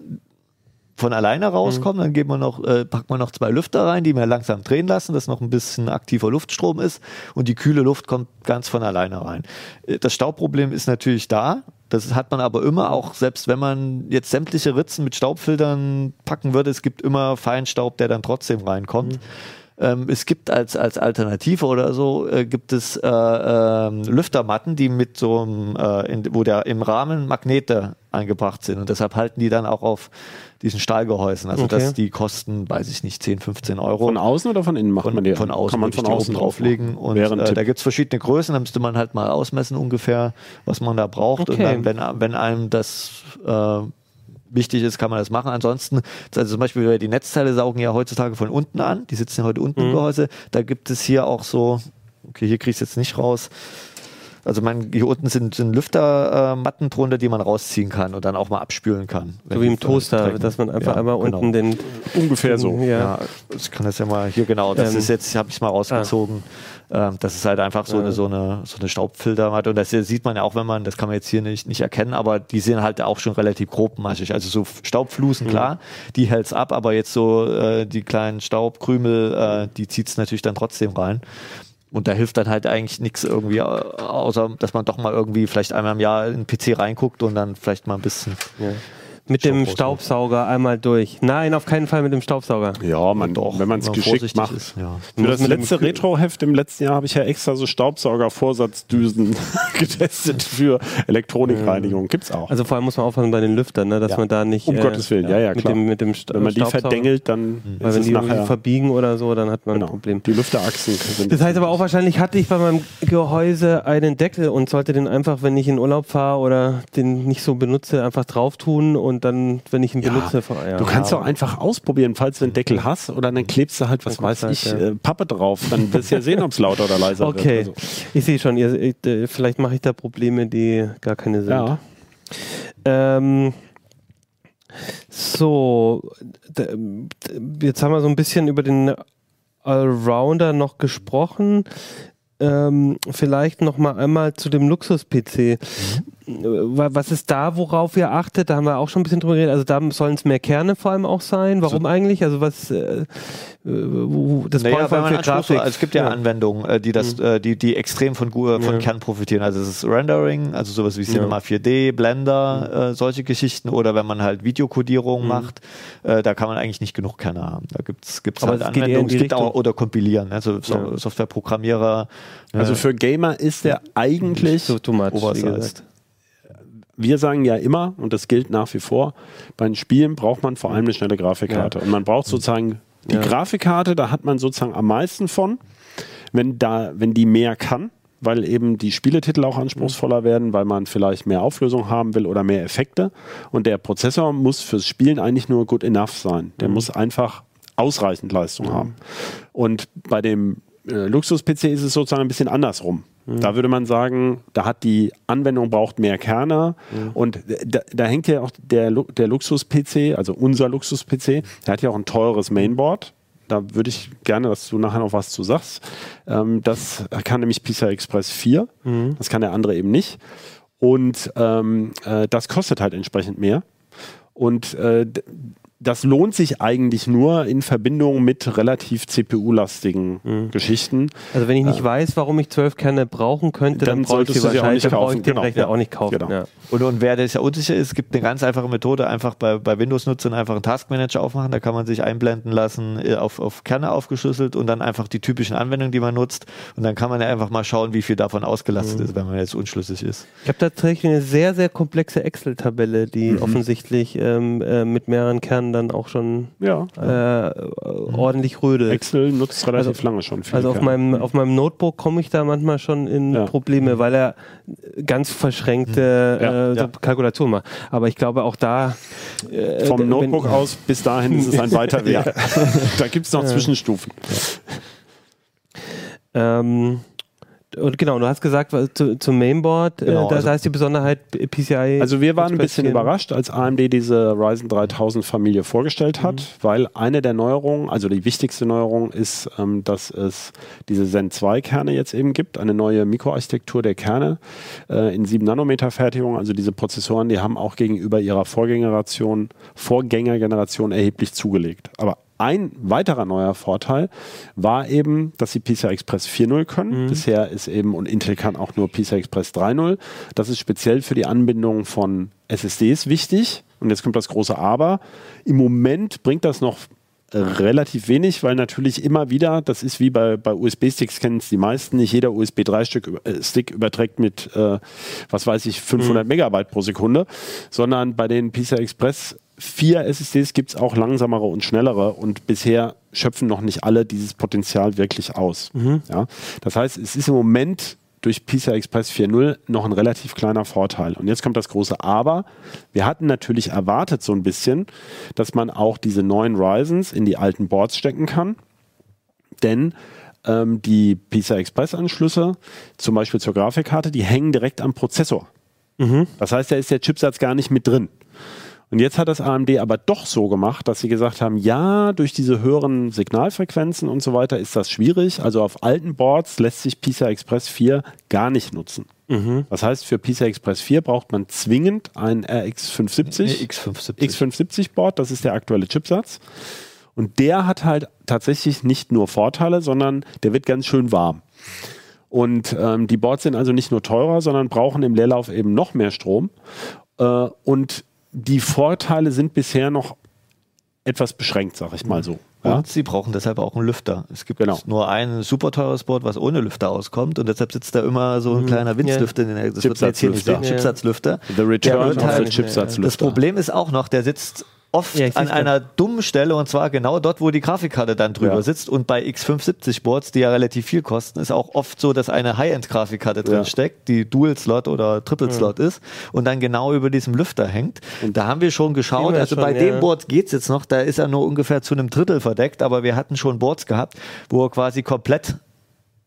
Speaker 5: von alleine rauskommen, dann geht man noch, äh, packt man noch zwei Lüfter rein, die man langsam drehen lassen, dass noch ein bisschen aktiver Luftstrom ist und die kühle Luft kommt ganz von alleine rein. Äh, Das Staubproblem ist natürlich da. Das hat man aber immer auch, selbst wenn man jetzt sämtliche Ritzen mit Staubfiltern packen würde, es gibt immer Feinstaub, der dann trotzdem reinkommt. Ähm, es gibt als, als Alternative oder so, äh, gibt es äh, ähm, Lüftermatten, die mit so einem, äh, in, wo der im Rahmen Magnete eingebracht sind und deshalb halten die dann auch auf diesen Stahlgehäusen. Also
Speaker 2: Okay.
Speaker 5: das, die kosten, weiß ich nicht, 10, 15 Euro.
Speaker 4: Von außen oder von innen macht
Speaker 5: Von,
Speaker 4: man die?
Speaker 5: von außen
Speaker 4: Kann man von außen
Speaker 5: drauflegen. Und äh, da gibt es verschiedene Größen, da müsste man halt mal ausmessen ungefähr, was man da braucht.
Speaker 2: Okay.
Speaker 5: Und dann, wenn, wenn einem das äh, wichtig ist, kann man das machen. Ansonsten, also zum Beispiel die Netzteile saugen ja heutzutage von unten an, die sitzen ja heute unten
Speaker 2: Mhm.
Speaker 5: im Gehäuse. Da gibt es hier auch so, okay, hier kriege ich es jetzt nicht raus, Also man, hier unten sind, sind Lüftermatten drunter, die man rausziehen kann und dann auch mal abspülen kann.
Speaker 2: So wie im Toaster, dass man einfach
Speaker 5: Ja,
Speaker 2: einmal
Speaker 5: genau.
Speaker 2: unten den.
Speaker 4: Ungefähr so.
Speaker 2: Ja.
Speaker 5: Ja, ich kann das ja mal hier genau. Das
Speaker 2: Ähm,
Speaker 5: ist jetzt, habe ich mal rausgezogen. Ähm, das ist halt einfach so eine so eine so eine Staubfiltermatte und das sieht man ja auch, wenn man, das kann man jetzt hier nicht nicht erkennen, aber die sind halt auch schon relativ grobmaschig. Also so Staubflusen klar, die hält's ab, aber jetzt so äh, die kleinen Staubkrümel, äh, die zieht's natürlich dann trotzdem rein. Und da hilft dann halt eigentlich nichts irgendwie, außer dass man doch mal irgendwie vielleicht einmal im Jahr in den PC reinguckt und dann vielleicht mal ein bisschen.
Speaker 2: Ja. Mit dem
Speaker 5: Staub
Speaker 2: Staubsauger einmal durch. Nein, auf keinen Fall mit dem Staubsauger.
Speaker 4: Ja, man,
Speaker 5: Doch,
Speaker 4: wenn man es geschickt macht.
Speaker 5: ist, ja.
Speaker 4: Für das
Speaker 2: mit
Speaker 4: letzte Retro-Heft im letzten Jahr habe ich ja extra so Staubsauger-Vorsatzdüsen getestet für Elektronikreinigung. Gibt's auch.
Speaker 2: Also vor allem muss man aufpassen bei den Lüftern, ne, dass
Speaker 4: Ja.
Speaker 2: man da nicht.
Speaker 4: um Gottes Willen, ja, ja,
Speaker 2: mit
Speaker 4: klar.
Speaker 2: dem, mit dem Sta
Speaker 4: wenn man die verdengelt, dann
Speaker 2: Weil
Speaker 4: ist
Speaker 2: wenn
Speaker 4: es
Speaker 2: die
Speaker 4: nachher
Speaker 2: verbiegen oder so, dann hat man
Speaker 4: genau,
Speaker 2: ein Problem.
Speaker 4: Die Lüfterachsen sind.
Speaker 2: Das heißt aber auch wahrscheinlich hatte ich bei meinem Gehäuse einen Deckel und sollte den einfach, wenn ich in Urlaub fahre oder den nicht so benutze, einfach drauf tun und dann, wenn ich ihn
Speaker 4: Ja,
Speaker 2: benutze, ja.
Speaker 4: Du kannst doch einfach ausprobieren, falls du einen Deckel hast oder dann klebst du halt, was weiß
Speaker 2: guckst
Speaker 4: ich,
Speaker 2: halt, ja.
Speaker 4: äh, Pappe drauf. Dann wirst du ja sehen, ob es lauter oder leiser
Speaker 2: Okay,
Speaker 4: wird.
Speaker 2: ich sehe schon, ihr, ich, äh, vielleicht mache ich da Probleme, die gar keine sind.
Speaker 4: Ja.
Speaker 2: Ähm, so, jetzt haben wir so ein bisschen über den Allrounder noch gesprochen. Ähm, vielleicht noch mal einmal zu dem Luxus-PC. Äh, wa- Was ist da, worauf ihr achtet? Da haben wir auch schon ein bisschen drüber geredet. Also da sollen es mehr Kerne vor allem auch sein. Warum eigentlich? Also was äh, äh, das
Speaker 5: Naja,
Speaker 2: man
Speaker 5: man
Speaker 2: für Grafik.
Speaker 5: also es gibt ja, Anwendungen, äh, die das, äh, die, die extrem von, von
Speaker 2: Ja.
Speaker 5: Kern profitieren. Also es ist Rendering, also sowas wie Cinema 4D, Blender, äh, solche Geschichten. Oder wenn man halt Videokodierung macht, äh, da kann man eigentlich nicht genug Kerne haben. Da gibt's gibt's
Speaker 2: Aber
Speaker 5: halt
Speaker 2: es in
Speaker 5: Anwendungen.
Speaker 2: die
Speaker 5: Es gibt auch, oder kompilieren, also so,
Speaker 2: Ja.
Speaker 5: Softwareprogrammierer.
Speaker 4: Also für Gamer ist der eigentlich
Speaker 2: so too much,
Speaker 5: Oversized.
Speaker 4: wir sagen ja immer, und das gilt nach wie vor, bei den Spielen braucht man vor allem eine schnelle Grafikkarte. Und man braucht sozusagen die
Speaker 2: Ja.
Speaker 4: Grafikkarte, da hat man sozusagen am meisten von, wenn, da, wenn die mehr kann, weil eben die Spieletitel auch anspruchsvoller werden, weil man vielleicht mehr Auflösung haben will oder mehr Effekte. Und der Prozessor muss fürs Spielen eigentlich nur good enough sein. Der muss einfach ausreichend Leistung haben. Und bei dem Luxus-PC ist es sozusagen ein bisschen andersrum. Da würde man sagen, da hat die Anwendung braucht mehr Kerne und da, da hängt ja auch der, der Luxus-PC, also unser Luxus-PC, der hat ja auch ein teures Mainboard. Da würde ich gerne, dass du nachher noch was zu sagst. Ähm, das kann nämlich PCI Express 4, das kann der andere eben nicht. Und ähm, äh, das kostet halt entsprechend mehr. Und äh, das lohnt sich eigentlich nur in Verbindung mit relativ CPU-lastigen Geschichten.
Speaker 2: Also wenn ich nicht weiß, warum ich zwölf Kerne brauchen könnte, dann,
Speaker 4: Dann
Speaker 2: brauche ich
Speaker 4: solltest
Speaker 2: sie
Speaker 4: du sie auch
Speaker 2: wahrscheinlich,
Speaker 4: nicht kaufen.
Speaker 2: den
Speaker 4: Genau.
Speaker 2: Rechner
Speaker 4: Ja.
Speaker 2: auch nicht kaufen.
Speaker 4: Genau.
Speaker 2: Ja.
Speaker 5: Und, und wer das ja unsicher ist, gibt eine ganz einfache Methode, einfach bei, bei Windows-Nutzern einfach einen Taskmanager aufmachen, da kann man sich einblenden lassen, äh, auf, auf Kerne aufgeschlüsselt und dann einfach die typischen Anwendungen, die man nutzt und dann kann man ja einfach mal schauen, wie viel davon ausgelastet ist, wenn man jetzt unschlüssig ist.
Speaker 2: Ich habe tatsächlich eine sehr, sehr komplexe Excel-Tabelle, die
Speaker 4: Mhm.
Speaker 2: offensichtlich ähm, äh, mit mehreren Kernen dann auch schon
Speaker 4: Ja.
Speaker 2: äh, ordentlich rödelt.
Speaker 4: Excel nutzt relativ
Speaker 2: Also-
Speaker 4: lange schon.
Speaker 2: Also auf meinem, auf meinem Notebook komme ich da manchmal schon in
Speaker 4: Ja.
Speaker 2: Probleme, weil er ganz verschränkte
Speaker 4: Ja,
Speaker 2: äh, so. Kalkulationen macht. Aber ich glaube auch da äh,
Speaker 4: Vom
Speaker 2: wenn-
Speaker 4: Notebook aus bis dahin ist es ein weiter Weg. da gibt es noch Zwischenstufen.
Speaker 2: Ähm, und genau, du hast gesagt, zu, zum Mainboard,
Speaker 5: Genau,
Speaker 2: äh, das
Speaker 5: also-
Speaker 2: heißt die Besonderheit äh, PCI.
Speaker 4: Also wir waren ein bisschen
Speaker 2: 4.
Speaker 4: überrascht, als AMD diese Ryzen 3000 Familie vorgestellt hat,
Speaker 2: Mhm.
Speaker 4: weil eine der Neuerungen, also die wichtigste Neuerung ist, ähm, dass es diese Zen 2 Kerne jetzt eben gibt, eine neue Mikroarchitektur der Kerne äh, in 7 Nanometer Fertigung. Also diese Prozessoren, die haben auch gegenüber ihrer Vorgängeration, Vorgängergeneration erheblich zugelegt. Aber ein weiterer neuer Vorteil war eben, dass sie PCI Express 4.0 können. Bisher ist eben, und Intel kann auch nur PCI Express 3.0. Das ist speziell für die Anbindung von SSDs wichtig. Und jetzt kommt das große Aber. Im Moment bringt das noch relativ wenig, weil natürlich immer wieder, das ist wie bei, bei USB-Sticks, kennen es die meisten, nicht jeder USB 3-Stick äh, Stick überträgt mit, äh, was weiß ich, 500 Megabyte pro Sekunde, sondern bei den PCI Express 4 SSDs gibt es auch langsamere und schnellere und bisher schöpfen noch nicht alle dieses Potenzial wirklich aus. Ja? Das heißt, es ist im Moment durch PCI Express 4.0 noch ein relativ kleiner Vorteil. Und jetzt kommt das große Aber. Wir hatten natürlich erwartet so ein bisschen, dass man auch diese neuen Ryzens in die alten Boards stecken kann. Denn ähm, die PCI Express Anschlüsse, zum Beispiel zur Grafikkarte, die hängen direkt am Prozessor.
Speaker 2: Mhm.
Speaker 4: Das heißt, da ist der Chipsatz gar nicht mit drin. Und jetzt hat das AMD aber doch so gemacht, dass sie gesagt haben, ja, durch diese höheren Signalfrequenzen und so weiter ist das schwierig. Also auf alten Boards lässt sich PCI Express 4 gar nicht nutzen.
Speaker 2: Mhm.
Speaker 4: Das heißt, für PCI Express 4 braucht man zwingend ein RX 570.
Speaker 5: Nee, X570.
Speaker 4: X570 Board, das ist der aktuelle Chipsatz. Und der hat halt tatsächlich nicht nur Vorteile, sondern der wird ganz schön warm. Und ähm, die Boards sind also nicht nur teurer, sondern brauchen im Leerlauf eben noch mehr Strom. Äh, und die Vorteile sind bisher noch etwas beschränkt, sag ich mal so. Ja?
Speaker 5: Und sie brauchen deshalb auch einen Lüfter. Es gibt
Speaker 4: Genau.
Speaker 5: nur ein super teures Board, was ohne Lüfter auskommt und deshalb sitzt da immer so ein kleiner Windslüfter in der das wird man jetzt hier nicht
Speaker 4: Chipsatzlüfter.
Speaker 5: sehen, Chipsatzlüfter.
Speaker 4: The Return
Speaker 5: wird
Speaker 4: of
Speaker 5: halt-
Speaker 4: the Chipsatzlüfter.
Speaker 5: Das Problem ist auch noch, der sitzt oft
Speaker 2: Ja,
Speaker 5: an einer dummen Stelle und zwar genau dort, wo die Grafikkarte dann drüber
Speaker 4: Ja.
Speaker 5: sitzt. Und bei X570 Boards, die ja relativ viel kosten, ist auch oft so, dass eine High-End-Grafikkarte drin steckt, die Dual-Slot oder Triple-Slot ist und dann genau über diesem Lüfter hängt. Und da haben wir schon geschaut, also
Speaker 2: schon,
Speaker 5: bei dem Board geht's jetzt noch, da ist er nur ungefähr zu einem Drittel verdeckt, aber wir hatten schon Boards gehabt, wo er quasi komplett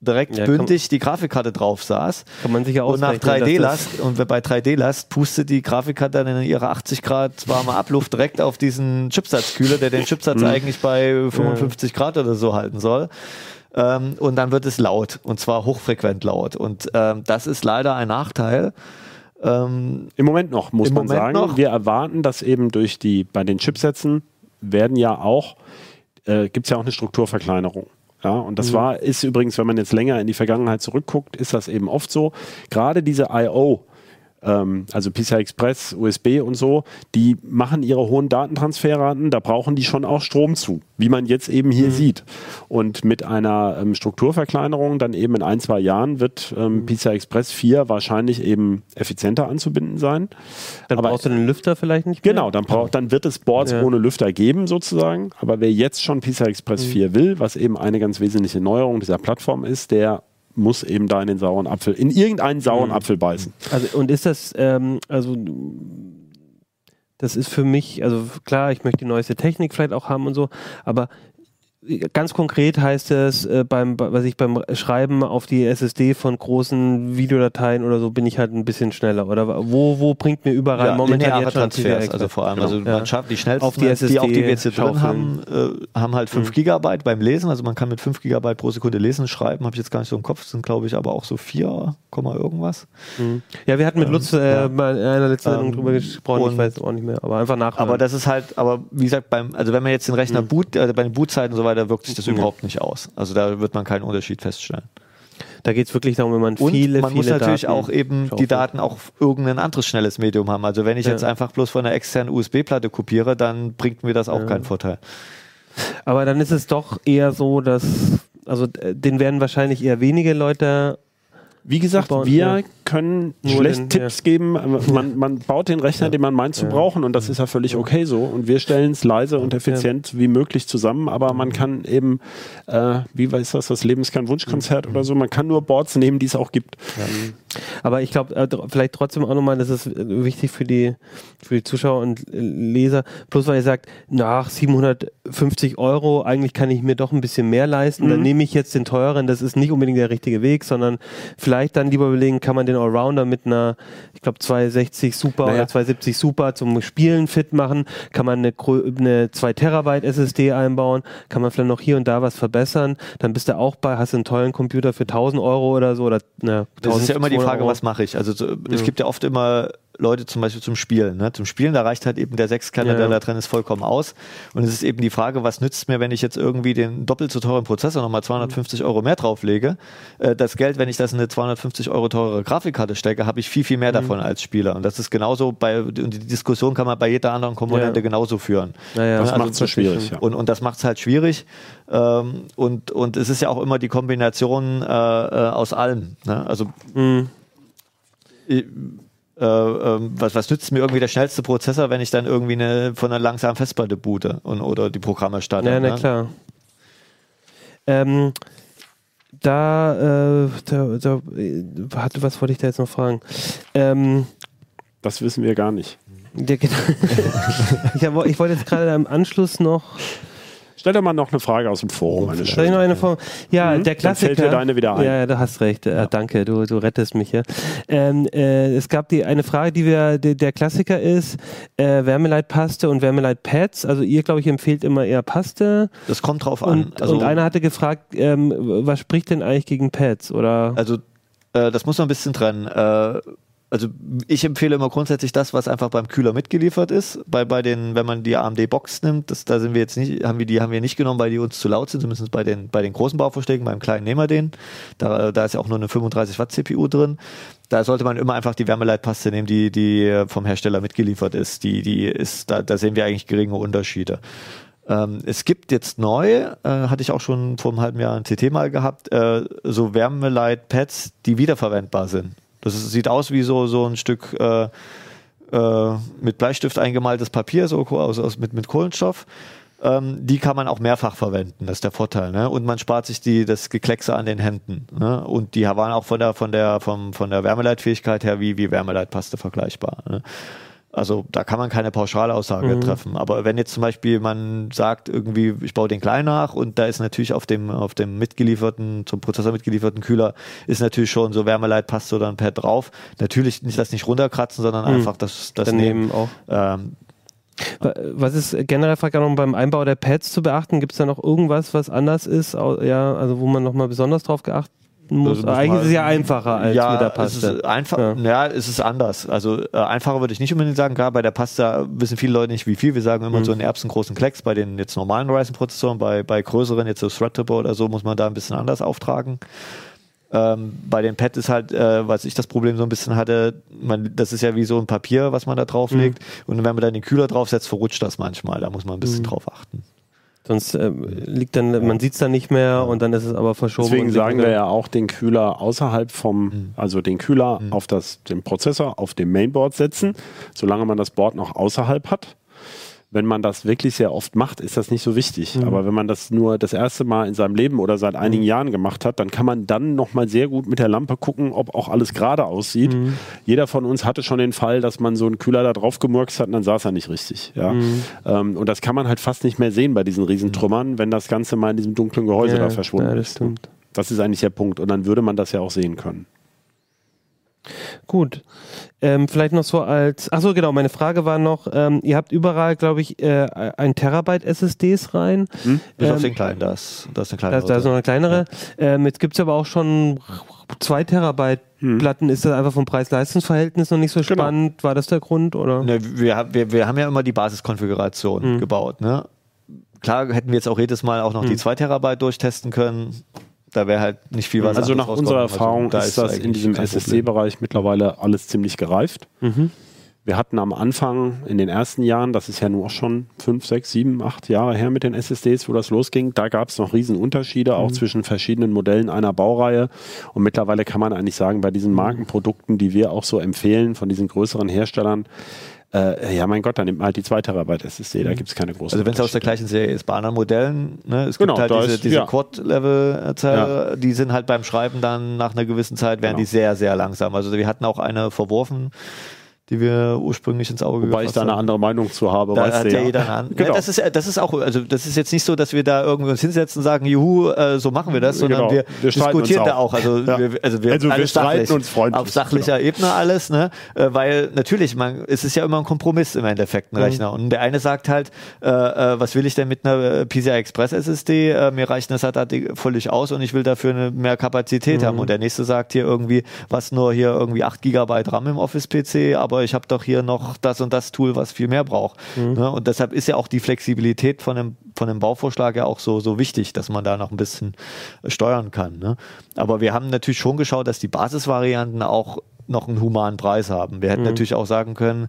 Speaker 5: direkt
Speaker 2: Ja,
Speaker 5: bündig die Grafikkarte drauf saß.
Speaker 2: Kann man sich ja
Speaker 5: Und nach
Speaker 2: ausrechnen, dass
Speaker 5: 3D-Last, und bei 3D-Last pustet die Grafikkarte dann in ihrer 80 Grad warme Abluft direkt auf diesen Chipsatzkühler, der den Chipsatz eigentlich bei 55 Grad oder so halten soll. Ähm, und dann wird es laut, und zwar hochfrequent laut. Und ähm, das ist leider ein Nachteil. Ähm,
Speaker 4: Im Moment noch, muss man
Speaker 5: Moment
Speaker 4: sagen.
Speaker 5: noch.
Speaker 4: Wir erwarten, dass eben durch die, bei den Chipsätzen werden ja auch, äh, gibt es ja auch eine Strukturverkleinerung. Ja, und
Speaker 5: Mhm.
Speaker 4: das war, ist übrigens, wenn man jetzt länger in die Vergangenheit zurückguckt, ist das eben oft so. Gerade diese I.O., ähm, also PCI Express, USB und so, die machen ihre hohen Datentransferraten, da brauchen die schon auch Strom zu, wie man jetzt eben
Speaker 5: Mhm.
Speaker 4: hier sieht. Und mit einer ähm, Strukturverkleinerung dann eben in ein, zwei Jahren wird
Speaker 5: Mhm.
Speaker 4: ähm, PCI Express 4 wahrscheinlich eben effizienter anzubinden sein.
Speaker 2: Dann
Speaker 4: Aber-
Speaker 2: brauchst du den Lüfter vielleicht nicht mehr.
Speaker 4: Genau, dann, braucht, dann wird es Boards
Speaker 2: Ja.
Speaker 4: ohne Lüfter geben sozusagen. Aber wer jetzt schon PCI Express
Speaker 2: Mhm.
Speaker 4: 4 will, was eben eine ganz wesentliche Neuerung dieser Plattform ist, der muss eben da in den sauren Apfel, in irgendeinen sauren
Speaker 2: Mhm.
Speaker 4: Apfel beißen.
Speaker 2: Also, und ist das, ähm, also, das ist für mich, also klar, ich möchte die neueste Technik vielleicht auch haben und so, aber ganz konkret heißt es, äh, beim, was ich beim Schreiben auf die SSD von großen Videodateien oder so bin ich halt ein bisschen schneller. Oder wo, wo bringt mir überall
Speaker 5: ja,
Speaker 2: momentan jetzt schon
Speaker 5: Transfers, also vor allem.
Speaker 2: Genau.
Speaker 5: Also
Speaker 2: Ja.
Speaker 5: man schafft die schnellsten,
Speaker 2: Auf die SSD
Speaker 5: die auch die wir jetzt hier drin haben, äh, haben halt 5 Gigabyte beim Lesen. Also man kann mit 5 Gigabyte pro Sekunde lesen, schreiben, habe ich jetzt gar nicht so im Kopf, sind glaube ich aber auch so 4, irgendwas.
Speaker 2: Mhm. Ja, wir hatten mit Lutz äh,
Speaker 5: ja.
Speaker 2: mal in einer letzten Sendung
Speaker 5: Ähm,
Speaker 2: drüber gesprochen, ich
Speaker 5: und-
Speaker 2: weiß auch nicht mehr, aber einfach nach.
Speaker 5: Aber das ist halt, aber wie gesagt, beim, also wenn man jetzt den
Speaker 2: Mhm.
Speaker 5: Rechner boot, also bei den Bootzeiten und so weiter, wirkt sich das überhaupt nicht aus. Also da wird man keinen Unterschied feststellen.
Speaker 2: da geht es wirklich darum, wenn man
Speaker 5: Und
Speaker 2: viele,
Speaker 5: man
Speaker 2: viele
Speaker 5: muss natürlich
Speaker 2: Daten
Speaker 5: auch eben die
Speaker 2: schaufelt.
Speaker 5: Daten auch auf irgendein anderes schnelles Medium haben. Also wenn ich
Speaker 2: Ja.
Speaker 5: jetzt einfach bloß von einer externen USB-Platte kopiere, dann bringt mir das auch keinen Vorteil.
Speaker 2: Aber dann ist es doch eher so, dass, also äh, den werden wahrscheinlich eher wenige Leute.
Speaker 4: Wie gesagt,
Speaker 2: Bauen,
Speaker 4: wir
Speaker 2: ja.
Speaker 4: Können
Speaker 2: Nur
Speaker 4: schlecht
Speaker 2: den-
Speaker 4: Tipps geben. Man, man baut den Rechner, den man meint zu brauchen und das ist ja völlig okay so. Und wir stellen es leise und effizient wie möglich zusammen, aber man kann eben, äh, wie weiß das, das Leben ist kein Wunschkonzert oder so, man kann nur Boards nehmen, die es auch gibt.
Speaker 2: Aber ich glaube, äh, vielleicht trotzdem auch nochmal, das ist äh, wichtig für die, für die Zuschauer und äh, Leser. Bloß weil ihr sagt, nach 750 Euro, eigentlich kann ich mir doch ein bisschen mehr leisten, dann nehme ich jetzt den teuren. Das ist nicht unbedingt der richtige Weg, sondern vielleicht dann lieber überlegen, kann man den Allrounder mit einer, ich glaube, 260 Super
Speaker 4: Naja.
Speaker 2: oder 270 Super zum Spielen fit machen? Kann man eine, grö- eine 2 Terabyte SSD einbauen? Kann man vielleicht noch hier und da was verbessern? Dann bist du auch bei, hast du einen tollen Computer für 1000 Euro oder so oder na,
Speaker 5: Das ist ja immer die
Speaker 2: 1200
Speaker 5: Frage,
Speaker 2: Euro.
Speaker 5: was mache ich? Also so, es gibt ja oft immer Leute zum Beispiel zum Spielen. Ne? Zum Spielen, da reicht halt eben der Sechskerner,
Speaker 2: Ja.
Speaker 5: der da drin ist, vollkommen aus. Und es ist eben die Frage, was nützt mir, wenn ich jetzt irgendwie den doppelt so teuren Prozessor nochmal 250 Euro mehr drauflege? Äh, das Geld, wenn ich das in eine 250 Euro teure Grafikkarte stecke, habe ich viel, viel mehr davon als Spieler. Und das ist genauso bei, und die Diskussion kann man bei jeder anderen Komponente
Speaker 2: Ja.
Speaker 5: genauso führen.
Speaker 2: Naja,
Speaker 4: Das
Speaker 5: also
Speaker 4: macht es so schwierig.
Speaker 5: Und, und das macht es halt schwierig. Ähm, und, und es ist ja auch immer die Kombination äh, äh, aus allem. Ne? Also
Speaker 2: Mhm.
Speaker 5: Äh, ähm, was, was nützt mir irgendwie der schnellste Prozessor, wenn ich dann irgendwie eine, von einer langsamen Festplatte boote und, oder die Programme starte?
Speaker 2: Ja, na
Speaker 5: ne?
Speaker 2: klar. Ähm, da, äh, da, da äh, hatte, was wollte ich da jetzt noch fragen? Ähm,
Speaker 4: Das wissen wir gar nicht.
Speaker 2: der, ich, hab, ich wollte jetzt gerade im Anschluss noch.
Speaker 4: Stell dir mal noch eine Frage aus dem Forum. Meine
Speaker 2: Soll ich noch eine Form? Ja,
Speaker 4: Mhm,
Speaker 2: der
Speaker 4: dann
Speaker 2: Klassiker.
Speaker 4: fällt dir deine wieder ein.
Speaker 2: Ja, ja, du hast recht. Äh, danke, du, du rettest mich hier. Ähm, äh, es gab die eine Frage, die wir, die, der Klassiker ist, äh, Wärmeleitpaste und Wärmeleitpads. Also ihr, glaube ich, empfehlt immer eher Paste.
Speaker 5: Das kommt drauf an.
Speaker 2: Und, und einer hatte gefragt, ähm, was spricht denn eigentlich gegen Pads? Oder
Speaker 5: Also äh, das muss man ein bisschen trennen. Äh, also ich empfehle immer grundsätzlich das, was einfach beim Kühler mitgeliefert ist. Bei, bei den, wenn man die AMD Box nimmt, das, da sind wir jetzt nicht, haben wir die haben wir nicht genommen, weil die uns zu laut sind, zumindest bei den, bei den großen Bauvorschlägen, beim kleinen nehmen wir den. Da, da ist ja auch nur eine 35 Watt CPU drin. Da sollte man immer einfach die Wärmeleitpaste nehmen, die, die vom Hersteller mitgeliefert ist. Die, die ist, da, da sehen wir eigentlich geringe Unterschiede. Ähm, es gibt jetzt neu, äh, hatte ich auch schon vor einem halben Jahr ein CT mal gehabt, äh, so Wärmeleitpads, die wiederverwendbar sind. Das ist, sieht aus wie so, so ein Stück äh, äh, mit Bleistift eingemaltes Papier, so aus, aus, mit, mit Kohlenstoff. Ähm, die kann man auch mehrfach verwenden, das ist der Vorteil. Ne? Und man spart sich die, das Gekleckse an den Händen. Ne? Und die waren auch von der, von der, vom, von der Wärmeleitfähigkeit her wie, wie Wärmeleitpaste vergleichbar. Ne? Also da kann man keine Pauschalaussage
Speaker 2: Mhm.
Speaker 5: treffen. Aber wenn jetzt zum Beispiel man sagt, irgendwie, ich baue den klein nach und da ist natürlich auf dem, auf dem mitgelieferten, zum Prozessor mitgelieferten Kühler, ist natürlich schon so Wärmeleitpaste oder ein Pad drauf. Natürlich nicht das nicht runterkratzen, sondern
Speaker 2: Mhm.
Speaker 5: einfach das, das
Speaker 2: daneben
Speaker 5: nehmen.
Speaker 2: auch?
Speaker 5: Ähm,
Speaker 2: Wa- Was ist generell noch beim Einbau der Pads zu beachten? Gibt es da noch irgendwas, was anders ist? Ja, also wo man nochmal besonders drauf geachten muss?
Speaker 5: Also
Speaker 2: Eigentlich ist es ja einfacher als
Speaker 5: ja,
Speaker 2: mit der
Speaker 5: Es
Speaker 2: Paste.
Speaker 5: ist einfach,
Speaker 2: Ja.
Speaker 5: ja. es ist anders. Also äh, einfacher würde ich nicht unbedingt sagen. Klar, bei der Pasta wissen viele Leute nicht, wie viel. Wir sagen immer
Speaker 2: Mhm.
Speaker 5: so einen erbsengroßen Klecks bei den jetzt normalen Ryzen-Prozessoren. Bei, bei größeren, jetzt so Threadripper oder so, muss man da ein bisschen anders auftragen. Ähm, bei den Pad ist halt, äh, was ich das Problem so ein bisschen hatte, man, das ist ja wie so ein Papier, was man da drauflegt.
Speaker 2: Mhm.
Speaker 5: Und wenn man dann den Kühler draufsetzt, verrutscht das manchmal. Da muss man ein bisschen drauf achten.
Speaker 2: Sonst äh, liegt dann, man sieht es dann nicht mehr und dann ist es aber verschoben.
Speaker 4: Deswegen
Speaker 2: und
Speaker 4: sagen wir ja auch den Kühler außerhalb vom, also den Kühler auf das, den Prozessor auf dem Mainboard setzen, solange man das Board noch außerhalb hat. Wenn man das wirklich sehr oft macht, ist das nicht so wichtig. Aber wenn man das nur das erste Mal in seinem Leben oder seit einigen Jahren gemacht hat, dann kann man dann nochmal sehr gut mit der Lampe gucken, ob auch alles gerade aussieht. Jeder von uns hatte schon den Fall, dass man so einen Kühler da drauf gemurkst hat und dann saß er nicht richtig. Ja? Ähm, und das kann man halt fast nicht mehr sehen bei diesen Riesentrümmern, wenn das Ganze mal in diesem dunklen Gehäuse
Speaker 2: Ja,
Speaker 4: da verschwunden
Speaker 2: ja, das
Speaker 4: ist. ne?
Speaker 2: stimmt.
Speaker 4: Das ist eigentlich der Punkt. Und dann würde man das ja auch sehen können.
Speaker 2: Gut. Ähm, vielleicht noch so als, achso genau, meine Frage war noch, ähm, ihr habt überall, glaube ich, äh, ein Terabyte SSDs rein.
Speaker 5: Bis auf
Speaker 2: Ähm,
Speaker 5: den kleinen, das, das ist eine kleine
Speaker 2: Da, da ist noch eine kleinere. Ähm, jetzt gibt es aber auch schon zwei Terabyte Platten. Ist das einfach vom Preis-Leistungs-Verhältnis noch nicht so
Speaker 4: Genau.
Speaker 2: spannend? War das der Grund? Oder?
Speaker 5: Ne, wir, haben- wir, wir haben ja immer die Basiskonfiguration
Speaker 2: Mhm.
Speaker 5: gebaut. Ne? Klar hätten wir jetzt auch jedes Mal auch noch die 2 Terabyte durchtesten können. Da wäre halt nicht viel was
Speaker 4: Also nach unserer
Speaker 5: rausgekommen.
Speaker 4: Erfahrung
Speaker 5: Also da
Speaker 4: ist das in diesem. SSD-Bereich mittlerweile alles ziemlich gereift.
Speaker 2: Mhm.
Speaker 4: Wir hatten am Anfang in den ersten Jahren, das ist ja nur auch schon fünf, sechs, sieben, acht Jahre her mit den SSDs, wo das losging, da gab es noch Riesenunterschiede, auch zwischen verschiedenen Modellen einer Baureihe. Und mittlerweile kann man eigentlich sagen, bei diesen Markenprodukten, die wir auch so empfehlen, von diesen größeren Herstellern, äh, ja mein Gott, dann nimmt man halt die 2 Terabyte SSD, da gibt es keine großen
Speaker 5: Also wenn es aus der gleichen Serie ist, bei anderen Modellen, ne, es
Speaker 4: Genau,
Speaker 5: gibt halt
Speaker 4: da
Speaker 5: diese,
Speaker 4: ist-
Speaker 5: diese
Speaker 4: ja.
Speaker 5: Quad-Level-Zelle, die sind halt beim Schreiben dann nach einer gewissen Zeit, werden
Speaker 4: Genau.
Speaker 5: die sehr, sehr langsam. Also wir hatten auch eine verworfen, die wir ursprünglich ins Auge
Speaker 4: Wobei ich
Speaker 5: gefasst
Speaker 4: da eine
Speaker 5: haben.
Speaker 4: andere Meinung zu habe,
Speaker 5: Da hat ja jeder eine.
Speaker 4: Genau.
Speaker 5: Das, ist, das ist auch, also das ist jetzt nicht so, dass wir da irgendwie uns hinsetzen und sagen, juhu, äh, so machen wir das, sondern
Speaker 4: Genau.
Speaker 5: wir,
Speaker 4: Wir
Speaker 5: diskutieren da
Speaker 4: auch.
Speaker 5: auch. Also,
Speaker 4: Ja.
Speaker 5: wir, also wir,
Speaker 4: Also wir streiten uns freundlich, genau.
Speaker 5: Auf sachlicher Ebene alles, ne? Äh, weil natürlich, man, es ist ja immer ein Kompromiss im Endeffekt,
Speaker 4: Mhm.
Speaker 5: ein Rechner. Und der eine sagt halt, äh, äh, was will ich denn mit einer äh, PCI Express SSD? Mir reicht eine SATA völlig aus und ich will dafür eine, mehr Kapazität
Speaker 4: Mhm.
Speaker 5: haben. Und der nächste sagt hier irgendwie, was nur hier irgendwie 8 GB RAM im Office-PC, aber ich habe doch hier noch das und das Tool, was viel mehr braucht. Ne? Und deshalb ist ja auch die Flexibilität von dem, von dem Bauvorschlag ja auch so, so wichtig, dass man da noch ein bisschen äh, steuern kann. Ne? Aber wir haben natürlich schon geschaut, dass die Basisvarianten auch noch einen humanen Preis haben. Wir hätten natürlich auch sagen können,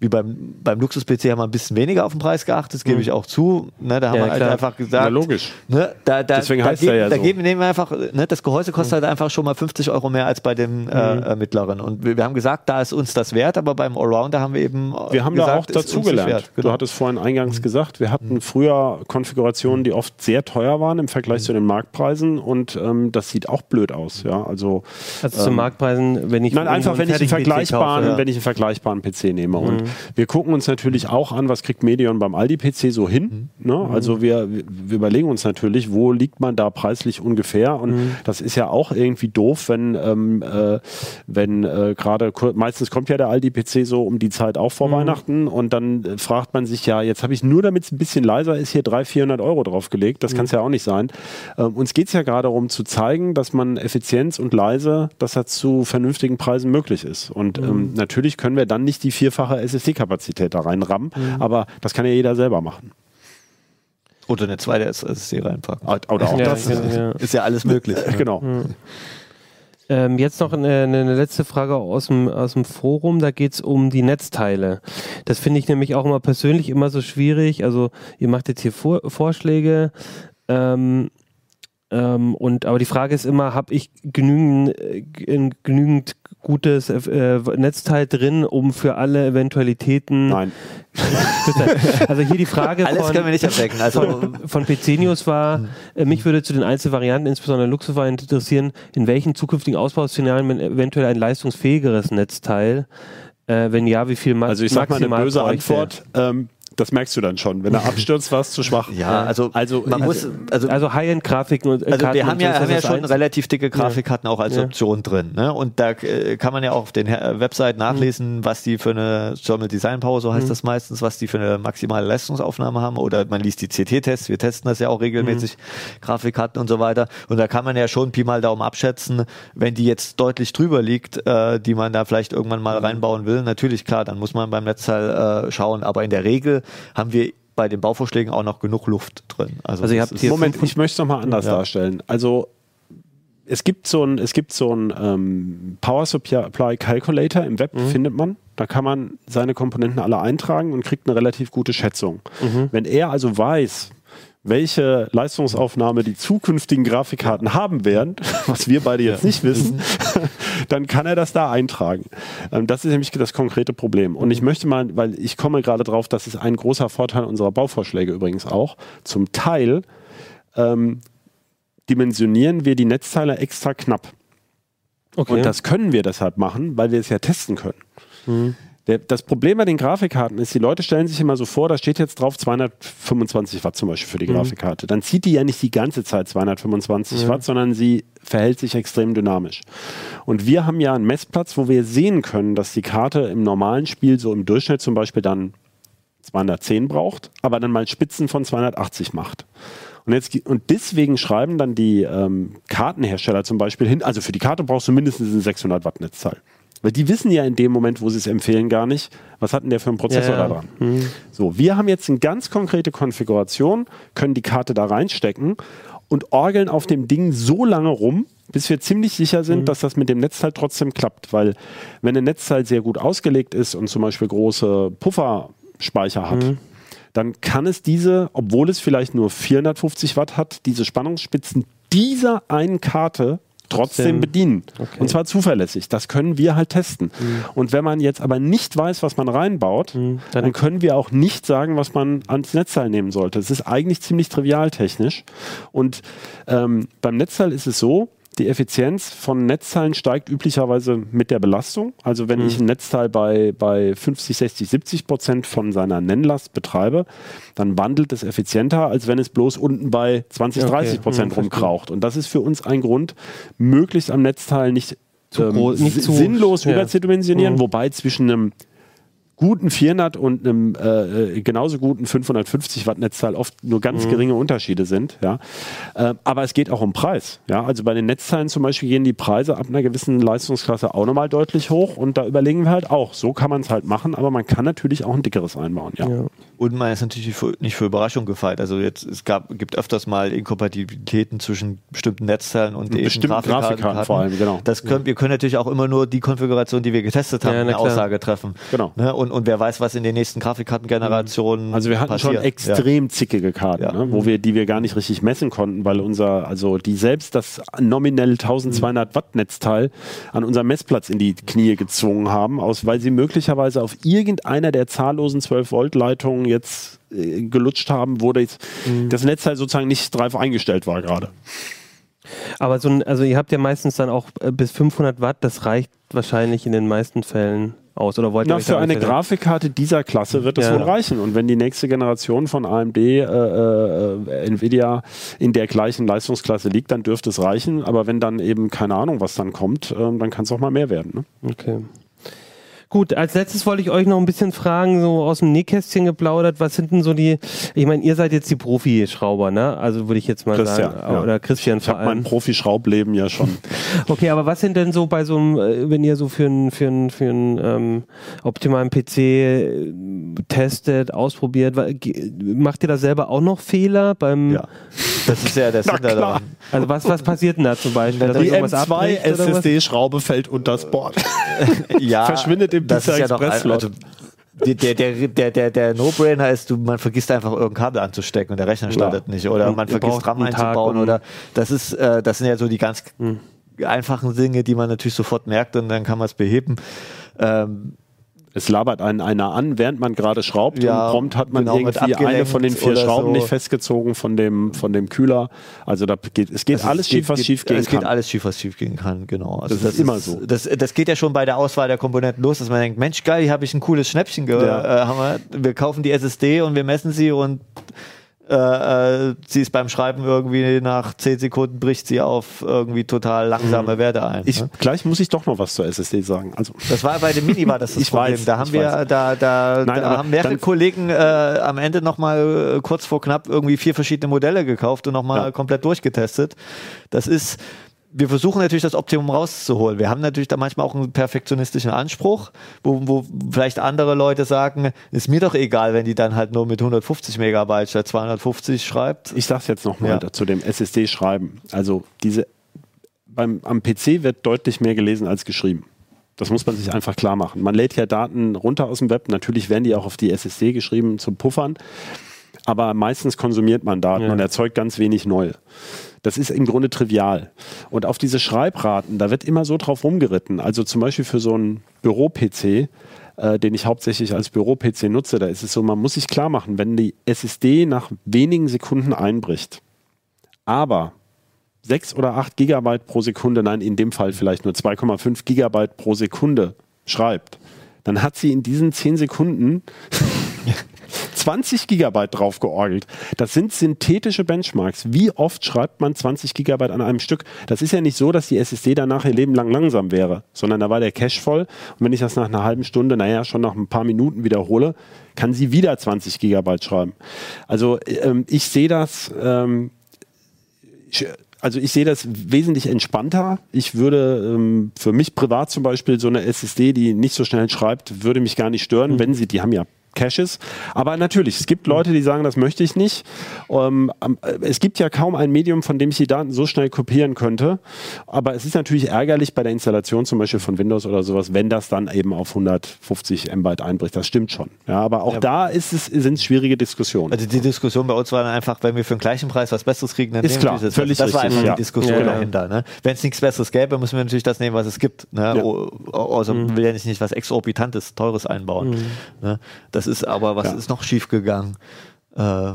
Speaker 5: wie beim, beim Luxus-PC haben wir ein bisschen weniger auf den Preis geachtet, das gebe ich auch zu. Ne, da haben
Speaker 2: Ja,
Speaker 5: wir halt einfach gesagt,
Speaker 4: Ja, logisch.
Speaker 5: Ne, da, da,
Speaker 4: Deswegen
Speaker 5: da
Speaker 4: heißt
Speaker 5: geben,
Speaker 4: er ja
Speaker 5: da
Speaker 4: so.
Speaker 5: geben, nehmen wir einfach, ne, das Gehäuse kostet halt einfach schon mal 50 Euro mehr als bei dem äh, äh, mittleren. Und wir, wir haben gesagt, da ist uns das wert, aber beim Allrounder haben wir eben äh,
Speaker 4: Wir haben
Speaker 5: gesagt,
Speaker 4: da auch dazugelernt.
Speaker 5: Genau.
Speaker 4: Du hattest vorhin eingangs gesagt, wir hatten früher Konfigurationen, die oft sehr teuer waren im Vergleich zu den Marktpreisen und ähm, das sieht auch blöd aus. Ja, also
Speaker 2: Also zu Marktpreisen, wenn ich
Speaker 4: Nein, einfach wenn ich, einen vergleichbaren,
Speaker 2: kaufe.
Speaker 4: wenn ich einen vergleichbaren PC nehme. Und Wir gucken uns natürlich auch an, was kriegt Medion beim Aldi-PC so hin.
Speaker 2: Mhm.
Speaker 4: Ne? Also wir, wir überlegen uns natürlich, wo liegt man da preislich ungefähr. Und
Speaker 2: Mhm.
Speaker 4: das ist ja auch irgendwie doof, wenn, ähm, äh, wenn äh, gerade, meistens kommt ja der Aldi-PC so um die Zeit auch vor
Speaker 2: Mhm.
Speaker 4: Weihnachten und dann äh, fragt man sich ja, jetzt habe ich nur, damit es ein bisschen leiser ist, hier 300, 400 Euro draufgelegt. Das kann es ja auch nicht sein. Ähm, uns geht es ja gerade darum zu zeigen, dass man Effizienz und leise, dass das zu vernünftigen Preisen möglich ist. Und ähm, natürlich können wir dann nicht die vierfache SSD-Kapazität da reinrammen, aber das kann ja jeder selber machen.
Speaker 5: Oder eine zweite SSD reinpacken.
Speaker 4: Oder auch
Speaker 2: Ja,
Speaker 4: das.
Speaker 2: genau, ja.
Speaker 5: Ist ja alles möglich.
Speaker 4: Genau.
Speaker 2: Ähm, jetzt noch eine, eine letzte Frage aus dem, aus dem Forum. Da geht es um die Netzteile. Das finde ich nämlich auch immer persönlich immer so schwierig. Also ihr macht jetzt hier Vor Vorschläge. Ähm, ähm, und aber die Frage ist immer, habe ich genügend, äh, genügend gutes äh, Netzteil drin, um für alle Eventualitäten.
Speaker 4: Nein.
Speaker 2: Also hier die Frage
Speaker 5: Alles
Speaker 2: von,
Speaker 5: können wir nicht abdecken. Also
Speaker 2: von, von PC News war, äh, mich würde zu den Einzelvarianten, insbesondere Luxusvarianten interessieren, in welchen zukünftigen Ausbauszenarien man eventuell ein leistungsfähigeres Netzteil, äh, wenn ja, wie viel ma
Speaker 4: Also ich sag mal eine böse. Antwort. Ähm, das merkst du dann schon. Wenn er abstürzt, war es zu schwach.
Speaker 5: ja, also,
Speaker 4: Also,
Speaker 5: man muss, also
Speaker 2: Also High-End-Grafiken und äh,
Speaker 5: Also
Speaker 2: Karten
Speaker 5: wir haben
Speaker 2: und
Speaker 5: ja,
Speaker 2: so,
Speaker 5: haben ja schon
Speaker 2: eins?
Speaker 5: relativ dicke Grafikkarten auch als
Speaker 2: Ja.
Speaker 5: Option drin. Ne? Und da äh, kann man ja auch auf den Her- Website nachlesen, was die für eine Thermal Design Power, so heißt das meistens, was die für eine maximale Leistungsaufnahme haben. Oder man liest die CT-Tests, wir testen das ja auch regelmäßig, Grafikkarten und so weiter. Und da kann man ja schon Pi mal Daumen abschätzen, wenn die jetzt deutlich drüber liegt, äh, die man da vielleicht irgendwann mal reinbauen will. Natürlich, klar, dann muss man beim Netzteil äh, schauen. Aber in der Regel haben wir bei den Bauvorschlägen auch noch genug Luft drin.
Speaker 2: Also ihr
Speaker 5: das
Speaker 2: habt hier
Speaker 4: Moment,
Speaker 2: 500
Speaker 4: ich möchte es nochmal anders
Speaker 5: Ja.
Speaker 4: darstellen. Also es gibt so ein, es gibt so ein ähm, Power Supply Calculator im Web, findet man. Da kann man seine Komponenten alle eintragen und kriegt eine relativ gute Schätzung. Wenn er also weiß, welche Leistungsaufnahme die zukünftigen Grafikkarten haben werden, was wir beide jetzt nicht wissen, dann kann er das da eintragen. Ähm, das ist nämlich das konkrete Problem. Und ich möchte mal, weil ich komme gerade drauf, das ist ein großer Vorteil unserer Bauvorschläge übrigens auch, zum Teil ähm, dimensionieren wir die Netzteile extra knapp.
Speaker 2: Okay.
Speaker 4: Und das können wir deshalb machen, weil wir es ja testen können. Der, das Problem bei den Grafikkarten ist, die Leute stellen sich immer so vor, da steht jetzt drauf 225 Watt zum Beispiel für die Grafikkarte. Dann zieht die ja nicht die ganze Zeit 225 Watt, sondern sie verhält sich extrem dynamisch. Und wir haben ja einen Messplatz, wo wir sehen können, dass die Karte im normalen Spiel so im Durchschnitt zum Beispiel dann 210 braucht, aber dann mal Spitzen von 280 macht. Und, jetzt, und deswegen schreiben dann die ähm, Kartenhersteller zum Beispiel hin, also für die Karte brauchst du mindestens ein 600 Watt Netzteil. Weil die wissen ja in dem Moment, wo sie es empfehlen, gar nicht, was hat denn der für einen Prozessor
Speaker 2: Ja, ja.
Speaker 4: da dran. So, wir haben jetzt eine ganz konkrete Konfiguration, können die Karte da reinstecken und orgeln auf dem Ding so lange rum, bis wir ziemlich sicher sind, dass das mit dem Netzteil trotzdem klappt. Weil wenn ein Netzteil sehr gut ausgelegt ist und zum Beispiel große Pufferspeicher hat, dann kann es diese, obwohl es vielleicht nur 450 Watt hat, diese Spannungsspitzen dieser einen Karte trotzdem bedienen.
Speaker 2: Okay.
Speaker 4: Und zwar zuverlässig. Das können wir halt testen. Und wenn man jetzt aber nicht weiß, was man reinbaut,
Speaker 2: dann-
Speaker 4: dann, können wir auch nicht sagen, was man ans Netzteil nehmen sollte. Es ist eigentlich ziemlich trivial technisch. Und ähm, beim Netzteil ist es so, die Effizienz von Netzteilen steigt üblicherweise mit der Belastung. Also wenn ich ein Netzteil bei, bei 50, 60, 70 Prozent von seiner Nennlast betreibe, dann wandelt es effizienter, als wenn es bloß unten bei 20,
Speaker 2: Okay.
Speaker 4: 30 Prozent
Speaker 2: Hm, verstehe.
Speaker 4: rumkraucht. Und das ist für uns ein Grund, möglichst am Netzteil nicht,
Speaker 2: Zu
Speaker 4: ähm,
Speaker 2: groß- nicht zu-
Speaker 4: sinnlos
Speaker 2: ja.
Speaker 4: überzudimensionieren,
Speaker 2: Mhm.
Speaker 4: wobei zwischen einem guten 400 und einem äh, äh, genauso guten 550 Watt Netzteil oft nur ganz
Speaker 2: Mhm.
Speaker 4: geringe Unterschiede sind. Ja. Äh, aber es geht auch um Preis. Ja. Also bei den Netzteilen zum Beispiel gehen die Preise ab einer gewissen Leistungsklasse auch nochmal deutlich hoch und da überlegen wir halt auch, so kann man es halt machen, aber man kann natürlich auch ein dickeres einbauen. Ja.
Speaker 2: Ja.
Speaker 5: Und man ist natürlich für, nicht für Überraschung gefeit. Also jetzt, es gab, gibt öfters mal Inkompatibilitäten zwischen bestimmten Netzteilen und eben
Speaker 4: bestimmten
Speaker 5: Grafikkarten.
Speaker 4: Grafikkarten vor allem, genau.
Speaker 5: Das können, wir können natürlich auch immer nur die Konfiguration, die wir getestet haben,
Speaker 2: Ja,
Speaker 5: eine
Speaker 2: klar.
Speaker 5: Aussage treffen.
Speaker 4: Genau.
Speaker 5: Ne? Und, und wer weiß, was in den nächsten Grafikkartengenerationen
Speaker 4: Also wir hatten
Speaker 5: passiert.
Speaker 4: schon extrem zickige Karten,
Speaker 5: Ja.
Speaker 4: ne, wo wir, die wir gar nicht richtig messen konnten, weil unser, also die selbst das nominell 1200 Watt Netzteil an unserem Messplatz in die Knie gezwungen haben, aus, weil sie möglicherweise auf irgendeiner der zahllosen 12 Volt Leitungen jetzt äh, gelutscht haben, wo das, das Netzteil sozusagen nicht drauf eingestellt war gerade.
Speaker 2: Aber so ein, also ihr habt ja meistens dann auch äh, bis 500 Watt, das reicht wahrscheinlich in den meisten Fällen aus. Oder wollt ihr
Speaker 4: Na, für eine
Speaker 2: nicht-
Speaker 4: Grafikkarte dieser Klasse wird es
Speaker 2: Ja.
Speaker 4: wohl reichen. Und wenn die nächste Generation von AMD, äh, äh, Nvidia in der gleichen Leistungsklasse liegt, dann dürfte es reichen. Aber wenn dann eben keine Ahnung, was dann kommt, ähm, dann kann es auch mal mehr werden. Ne?
Speaker 2: Okay. Gut, als letztes wollte ich euch noch ein bisschen fragen, so aus dem Nähkästchen geplaudert, was sind denn so die, ich meine, ihr seid jetzt die Profi-Schrauber, ne? Also würde ich jetzt mal
Speaker 4: Christian,
Speaker 2: sagen,
Speaker 4: ja.
Speaker 2: oder Christian
Speaker 4: Ich habe mein. Profi-Schraubleben ja schon.
Speaker 2: Okay, aber was sind denn so bei so einem, äh, wenn ihr so für einen für einen für einen ähm, optimalen PC äh, testet, ausprobiert, macht ihr da selber auch noch Fehler beim,
Speaker 5: Ja. Das ist ja der Sinn daran.
Speaker 2: also was was passiert denn da zum Beispiel? Dass
Speaker 4: Die
Speaker 2: euch irgendwas
Speaker 4: M2
Speaker 2: abbricht oder was?
Speaker 4: SSD-Schraube fällt unter das Board.
Speaker 5: Ja,
Speaker 4: Verschwindet im
Speaker 5: das ist ja doch,
Speaker 4: PCI-Express-Slot.
Speaker 5: also, der, der, der, der, der, der No-Brainer ist, du, man vergisst einfach irgendein Kabel anzustecken und der Rechner startet nicht. Oder man vergisst RAM einzubauen. oder das ist, äh, das sind ja so die ganz
Speaker 2: Hm.
Speaker 5: einfachen Dinge, die man natürlich sofort merkt und dann kann man es beheben. Ähm,
Speaker 4: Es labert einen einer an, während man gerade schraubt
Speaker 5: Ja,
Speaker 4: und prompt hat man
Speaker 5: genau,
Speaker 4: irgendwie eine von den vier Schrauben
Speaker 5: so.
Speaker 4: nicht festgezogen von dem, von dem Kühler. Also da geht, es geht
Speaker 5: Also
Speaker 4: alles
Speaker 5: es
Speaker 4: schief, was
Speaker 5: geht,
Speaker 4: schief gehen
Speaker 5: Es
Speaker 4: kann.
Speaker 5: geht alles schief, was schief gehen kann, genau. Also
Speaker 4: Das ist immer so.
Speaker 5: Das, das geht ja schon bei der Auswahl der Komponenten los, dass man denkt, Mensch, geil, hier habe ich ein cooles Schnäppchen ge
Speaker 4: Ja.
Speaker 5: äh, haben wir. wir kaufen die SSD und wir messen sie und äh, äh, sie ist beim Schreiben irgendwie nach 10 Sekunden bricht sie auf irgendwie total langsame Werte ein.
Speaker 4: ich,
Speaker 5: ne?
Speaker 4: gleich muss ich doch noch was zur SSD sagen. Also
Speaker 5: Das war bei dem Mini war das das
Speaker 4: Ich
Speaker 5: Problem.
Speaker 4: weiß,
Speaker 5: da haben wir,
Speaker 4: weiß.
Speaker 5: da, da,
Speaker 4: Nein,
Speaker 5: da haben mehrere Kollegen äh, am Ende nochmal äh, kurz vor knapp irgendwie vier verschiedene Modelle gekauft und nochmal
Speaker 4: Ja.
Speaker 5: komplett durchgetestet. Das ist, wir versuchen natürlich das Optimum rauszuholen. Wir haben natürlich da manchmal auch einen perfektionistischen Anspruch, wo, wo vielleicht andere Leute sagen, ist mir doch egal, wenn die dann halt nur mit 150 Megabyte statt 250 schreibt.
Speaker 4: ich sage es jetzt nochmal
Speaker 5: Ja.
Speaker 4: zu dem SSD-Schreiben. Also diese beim, am PC wird deutlich mehr gelesen als geschrieben. Das muss man sich einfach klar machen. Man lädt ja Daten runter aus dem Web. Natürlich werden die auch auf die SSD geschrieben zum Puffern. Aber meistens konsumiert man Daten
Speaker 2: Ja.
Speaker 4: und erzeugt ganz wenig neue. Das ist im Grunde trivial. Und auf diese Schreibraten, da wird immer so drauf rumgeritten. Also zum Beispiel für so einen Büro-PC, äh, den ich hauptsächlich als Büro-PC nutze, da ist es so, man muss sich klar machen, wenn die SSD nach wenigen Sekunden einbricht, aber 6 oder 8 Gigabyte pro Sekunde, nein, in dem Fall vielleicht nur 2,5 Gigabyte pro Sekunde schreibt, dann hat sie in diesen 10 Sekunden 20 Gigabyte drauf georgelt. Das sind synthetische Benchmarks. Wie oft schreibt man 20 Gigabyte an einem Stück? Das ist ja nicht so, dass die SSD danach ihr Leben lang langsam wäre, sondern da war der Cache voll. Und wenn ich das nach einer halben Stunde, naja, schon nach ein paar Minuten wiederhole, kann sie wieder 20 Gigabyte schreiben. Also ähm, ich sehe das, ähm, ich- also ich sehe das wesentlich entspannter. Ich würde ähm, für mich privat zum Beispiel so eine SSD, die nicht so schnell schreibt, würde mich gar nicht stören, wenn sie, die haben ja Caches. Aber natürlich, es gibt Leute, die sagen, das möchte ich nicht. Ähm, äh, es gibt ja kaum ein Medium, von dem ich die Daten so schnell kopieren könnte. Aber es ist natürlich ärgerlich bei der Installation zum Beispiel von Windows oder sowas, wenn das dann eben auf 150 MB einbricht. Das stimmt schon. Ja, aber auch da ist es, sind es schwierige Diskussionen.
Speaker 5: Also die Diskussion bei uns war dann einfach, wenn wir für den gleichen Preis was Besseres kriegen, dann
Speaker 4: Ist
Speaker 5: nehmen
Speaker 4: klar,
Speaker 5: wir dieses.
Speaker 4: völlig
Speaker 5: das war
Speaker 4: richtig,
Speaker 5: einfach
Speaker 4: ja.
Speaker 5: die Diskussion
Speaker 2: Ja, ja.
Speaker 5: dahinter. Ne? Wenn es nichts Besseres gäbe, müssen wir natürlich das nehmen, was es gibt. Ne?
Speaker 4: Ja.
Speaker 5: O- Also will ja nicht, nicht was Exorbitantes, Teures einbauen. Ne? Das ist aber, was
Speaker 4: Ja.
Speaker 5: ist noch schief gegangen? Äh,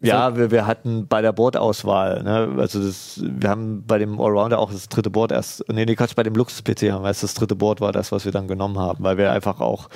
Speaker 5: ja, wir, wir hatten bei der Bordauswahl, ne, also das, wir haben bei dem Allrounder auch das dritte Board erst, nee, nee, Quatsch, bei dem Luxus-PC haben wir erst das dritte Board war das, was wir dann genommen haben, weil wir einfach auch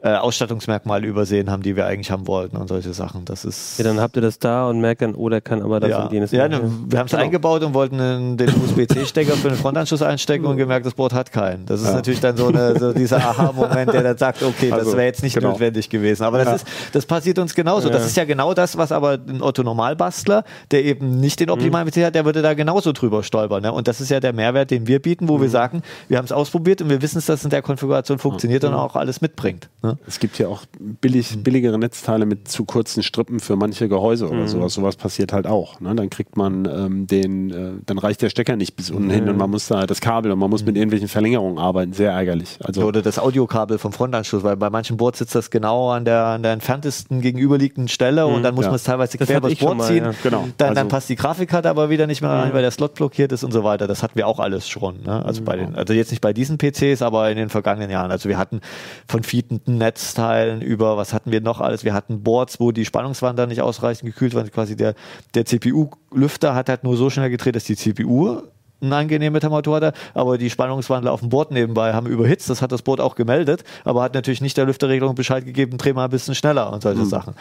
Speaker 5: äh, Ausstattungsmerkmale übersehen haben, die wir eigentlich haben wollten und solche Sachen. Das ist
Speaker 2: Ja, dann habt ihr das da und merkt dann, oh, der kann aber das
Speaker 5: ja,
Speaker 2: und jenes.
Speaker 5: ja
Speaker 2: nicht.
Speaker 5: ne, wir haben es
Speaker 4: Genau.
Speaker 5: eingebaut und wollten den, den USB-C-Stecker für den Frontanschluss einstecken und gemerkt, das Board hat keinen. Das ist natürlich dann so, eine, so dieser Aha-Moment, der dann sagt, okay, das
Speaker 4: Also,
Speaker 5: wäre jetzt nicht
Speaker 4: genau.
Speaker 5: notwendig gewesen. Aber das, ist, das passiert uns genauso. Das ist ja genau das, was aber ein Otto-Normalbastler, der eben nicht den optimalen PC hat, der würde da genauso drüber stolpern. Ne? Und das ist ja der Mehrwert, den wir bieten, wo wir sagen, wir haben es ausprobiert und wir wissen, dass es in der Konfiguration funktioniert und auch alles mitbringt. Ne?
Speaker 4: Es gibt ja auch billig, billigere Netzteile mit zu kurzen Strippen für manche Gehäuse oder sowas. Sowas passiert halt auch. Ne? Dann kriegt man ähm, den, äh, dann reicht der Stecker nicht bis unten hin und man muss da das Kabel und man muss mit irgendwelchen Verlängerungen arbeiten. Sehr ärgerlich. Also
Speaker 5: Oder das Audiokabel vom Frontanschluss, weil bei manchen Boards sitzt das genau an der, an der entferntesten gegenüberliegenden Stelle und dann muss
Speaker 4: ja.
Speaker 5: man es teilweise
Speaker 2: Das
Speaker 5: quer übers Board
Speaker 2: mal,
Speaker 5: ziehen.
Speaker 2: ja.
Speaker 4: Genau.
Speaker 5: Dann,
Speaker 4: Also-
Speaker 5: dann passt die Grafikkarte aber wieder nicht mehr rein, weil der Slot blockiert ist und so weiter. Das hatten wir auch alles schon. Ne? Also, bei den, also jetzt nicht bei diesen PCs, aber in den vergangenen Jahren. Also wir hatten von Fieten Netzteilen über, was hatten wir noch alles? Wir hatten Boards, wo die Spannungswandler nicht ausreichend gekühlt waren. Quasi der, der CPU-Lüfter hat halt nur so schnell gedreht, dass die CPU eine angenehme Temperatur hatte, aber die Spannungswandler auf dem Board nebenbei haben überhitzt. Das hat das Board auch gemeldet, aber hat natürlich nicht der Lüfterregelung Bescheid gegeben, dreh mal ein bisschen schneller und solche mhm. Sachen.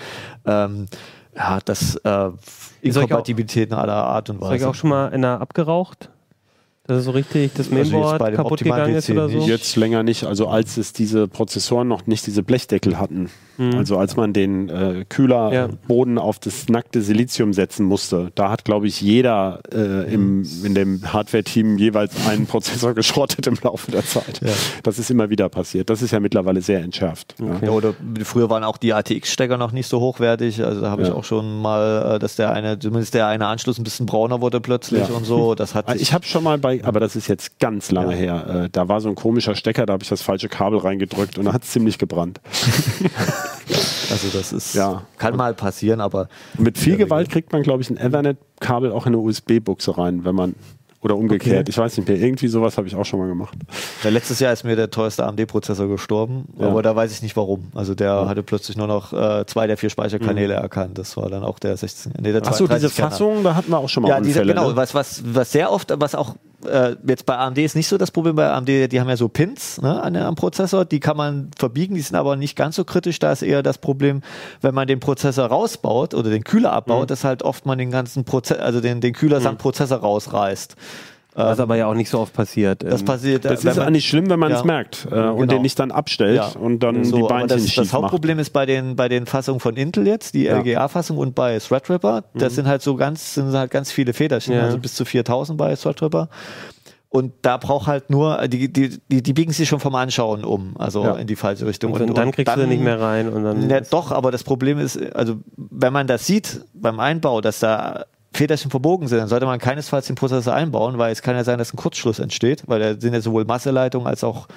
Speaker 5: Ähm, ja, das äh, Inkompatibilitäten aller Art und Weise.
Speaker 2: Ist euch auch schon mal einer abgeraucht? Das ist so richtig das also Mainboard also kaputt gegangen ist oder so?
Speaker 4: Jetzt länger nicht, also als es diese Prozessoren noch nicht diese Blechdeckel hatten. Mhm. Also als man den äh, Kühlerboden ja. auf das nackte Silizium setzen musste, da hat, glaube ich, jeder äh, im, in dem Hardware-Team jeweils einen Prozessor geschrottet im Laufe der Zeit. Ja. Das ist immer wieder passiert. Das ist ja mittlerweile sehr entschärft.
Speaker 5: Okay. Ja. oder früher waren auch die ATX-Stecker noch nicht so hochwertig. Also da habe ich auch schon mal, äh, dass der eine, zumindest der eine Anschluss ein bisschen brauner wurde plötzlich und so. Das hat
Speaker 4: ich habe schon mal bei, aber das ist jetzt ganz lange her, äh, da war so ein komischer Stecker, da habe ich das falsche Kabel reingedrückt und da hat es ziemlich gebrannt.
Speaker 5: Also das ist, ja. kann mal passieren, aber.
Speaker 4: Mit viel Gewalt kriegt man, glaube ich, ein Ethernet-Kabel auch in eine USB-Buchse rein, wenn man oder umgekehrt. Okay. Ich weiß nicht mehr. Irgendwie sowas habe ich auch schon mal gemacht.
Speaker 5: Ja, letztes Jahr ist mir der teuerste AMD-Prozessor gestorben, ja. aber da weiß ich nicht warum. Also der ja. hatte plötzlich nur noch äh, zwei der vier Speicherkanäle mhm. erkannt. Das war dann auch der 16.
Speaker 4: Nee, der Achso, diese Fassung, da hatten wir auch schon mal
Speaker 5: ja, Unfälle. Diese, genau, ne? was, was, was sehr oft, was auch äh, jetzt bei AMD ist nicht so das Problem. Bei AMD, die haben ja so Pins ne, an, am Prozessor, die kann man verbiegen, die sind aber nicht ganz so kritisch. Da ist eher das Problem, wenn man den Prozessor rausbaut oder den Kühler abbaut, mhm. dass halt oft man den ganzen Prozess, also den, den Kühler mhm. samt Prozessor rausreißt.
Speaker 2: Was aber ja auch nicht so oft passiert.
Speaker 5: Das passiert.
Speaker 4: Das ist man, nicht schlimm, wenn man es ja, merkt äh, genau. und den nicht dann abstellt ja. und dann so, die Beinchen
Speaker 5: das, das Hauptproblem ist bei den bei den Fassungen von Intel jetzt, die ja. LGA-Fassung und bei Threadripper. Das mhm. sind halt so ganz sind halt ganz viele Federchen, also bis zu 4000 bei Threadripper. Und da braucht halt nur, die, die, die, die biegen sich schon vom Anschauen um, also ja. in die falsche Richtung.
Speaker 2: Und, und dann kriegst dann, du nicht mehr rein. Und dann
Speaker 5: ne, doch, aber das Problem ist, also wenn man das sieht beim Einbau, dass da Federchen verbogen sind, dann sollte man keinesfalls den Prozessor einbauen, weil es kann ja sein, dass ein Kurzschluss entsteht, weil da sind ja sowohl Masseleitung als auch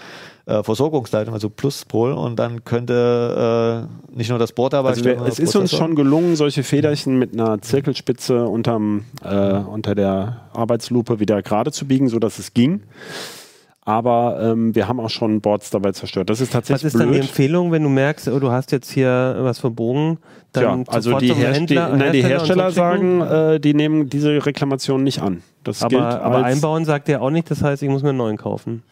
Speaker 5: äh, Versorgungsleitung, also Pluspol, und dann könnte äh, nicht nur das Board dabei
Speaker 4: also Es ist uns schon gelungen, solche Federchen mit einer Zirkelspitze unterm, äh, unter der Arbeitslupe wieder gerade zu biegen, sodass es ging aber ähm, wir haben auch schon Boards dabei zerstört. Das ist tatsächlich
Speaker 2: Was ist blöd. dann die Empfehlung, wenn du merkst, oh, du hast jetzt hier was verbogen?
Speaker 4: Dann ja, also die, Herst Händler, nein, die Hersteller sagen, äh, die nehmen diese Reklamation nicht an. Das
Speaker 2: aber, aber einbauen sagt er auch nicht, das heißt, ich muss mir einen neuen kaufen.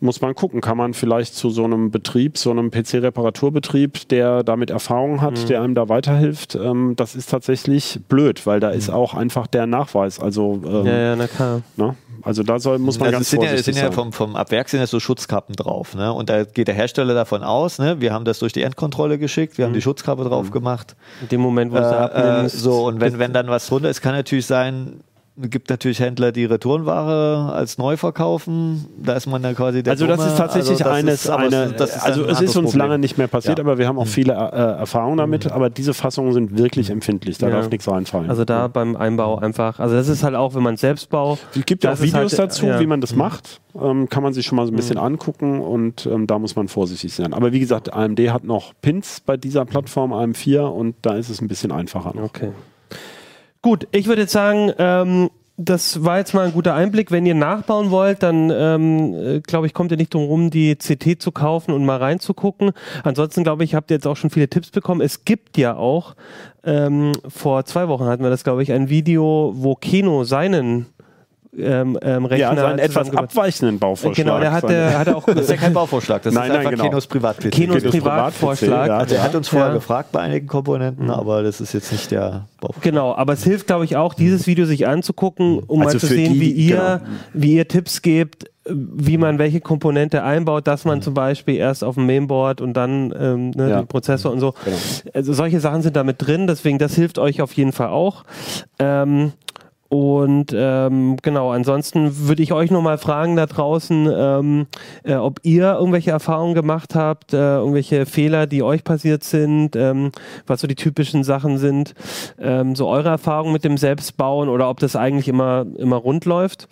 Speaker 4: Muss man gucken, kann man vielleicht zu so einem Betrieb, so einem PC-Reparaturbetrieb, der damit Erfahrung hat, mhm. der einem da weiterhilft. Ähm, das ist tatsächlich blöd, weil da mhm. ist auch einfach der Nachweis. Also ähm,
Speaker 2: ja, ja, na klar.
Speaker 4: Ne? Also da soll, muss man also ganz
Speaker 5: sind
Speaker 4: vorsichtig
Speaker 5: ja, sind ja vom, vom Abwerk sind ja so Schutzkappen drauf. Ne? Und da geht der Hersteller davon aus, ne? wir haben das durch die Endkontrolle geschickt, wir mhm. haben die Schutzkappe drauf mhm. gemacht.
Speaker 2: In dem Moment, wo du es äh, abnimmst.
Speaker 5: Äh, so, und wenn, wenn dann was drunter ist, kann natürlich sein, es gibt natürlich Händler, die Retourenware als neu verkaufen. Da ist man dann quasi der
Speaker 4: Also das ist tatsächlich also eines, ist, eine, ist also es ist uns Problem. lange nicht mehr passiert, ja. aber wir haben auch mhm. viele äh, Erfahrungen damit. Mhm. Aber diese Fassungen sind wirklich mhm. empfindlich. Da ja. darf nichts reinfallen.
Speaker 2: Also da beim Einbau einfach. Also das ist halt auch, wenn man selbst baut.
Speaker 4: Es gibt ja auch Videos halt, dazu, ja. wie man das macht. Ähm, kann man sich schon mal so ein bisschen angucken und ähm, da muss man vorsichtig sein. Aber wie gesagt, AMD hat noch Pins bei dieser Plattform AM4 und da ist es ein bisschen einfacher. Noch.
Speaker 2: Okay. Gut, ich würde jetzt sagen, ähm, das war jetzt mal ein guter Einblick. Wenn ihr nachbauen wollt, dann ähm, äh, glaube ich, kommt ihr nicht drum rum, die CT zu kaufen und mal reinzugucken. Ansonsten glaube ich, habt ihr jetzt auch schon viele Tipps bekommen. Es gibt ja auch, ähm, vor zwei Wochen hatten wir das, glaube ich, ein Video, wo Keno seinen ähm, ähm, Rechner. Ja,
Speaker 4: also einen etwas abweichenden Bauvorschlag. Genau,
Speaker 5: der hatte, hatte auch. Das ist ja kein Bauvorschlag, das
Speaker 4: nein,
Speaker 5: ist einfach
Speaker 4: genau.
Speaker 5: Kenos Privat-PC.
Speaker 2: Kenos Privatvorschlag.
Speaker 5: Ja, also er hat uns vorher ja. gefragt bei einigen Komponenten, mhm. aber das ist jetzt nicht der
Speaker 2: Bauvorschlag. Genau, aber es hilft, glaube ich, auch, dieses Video sich anzugucken, um also mal zu sehen, die, wie ihr, genau. wie ihr Tipps gebt, wie man welche Komponente einbaut, dass man mhm. zum Beispiel erst auf dem Mainboard und dann ähm, ne, ja. den Prozessor und so. Genau. Also solche Sachen sind damit drin, deswegen das hilft euch auf jeden Fall auch. Ähm, und ähm, genau, ansonsten würde ich euch nochmal fragen da draußen, ähm, äh, ob ihr irgendwelche Erfahrungen gemacht habt, äh, irgendwelche Fehler, die euch passiert sind, ähm, was so die typischen Sachen sind, ähm, so eure Erfahrungen mit dem Selbstbauen oder ob das eigentlich immer, immer rund läuft.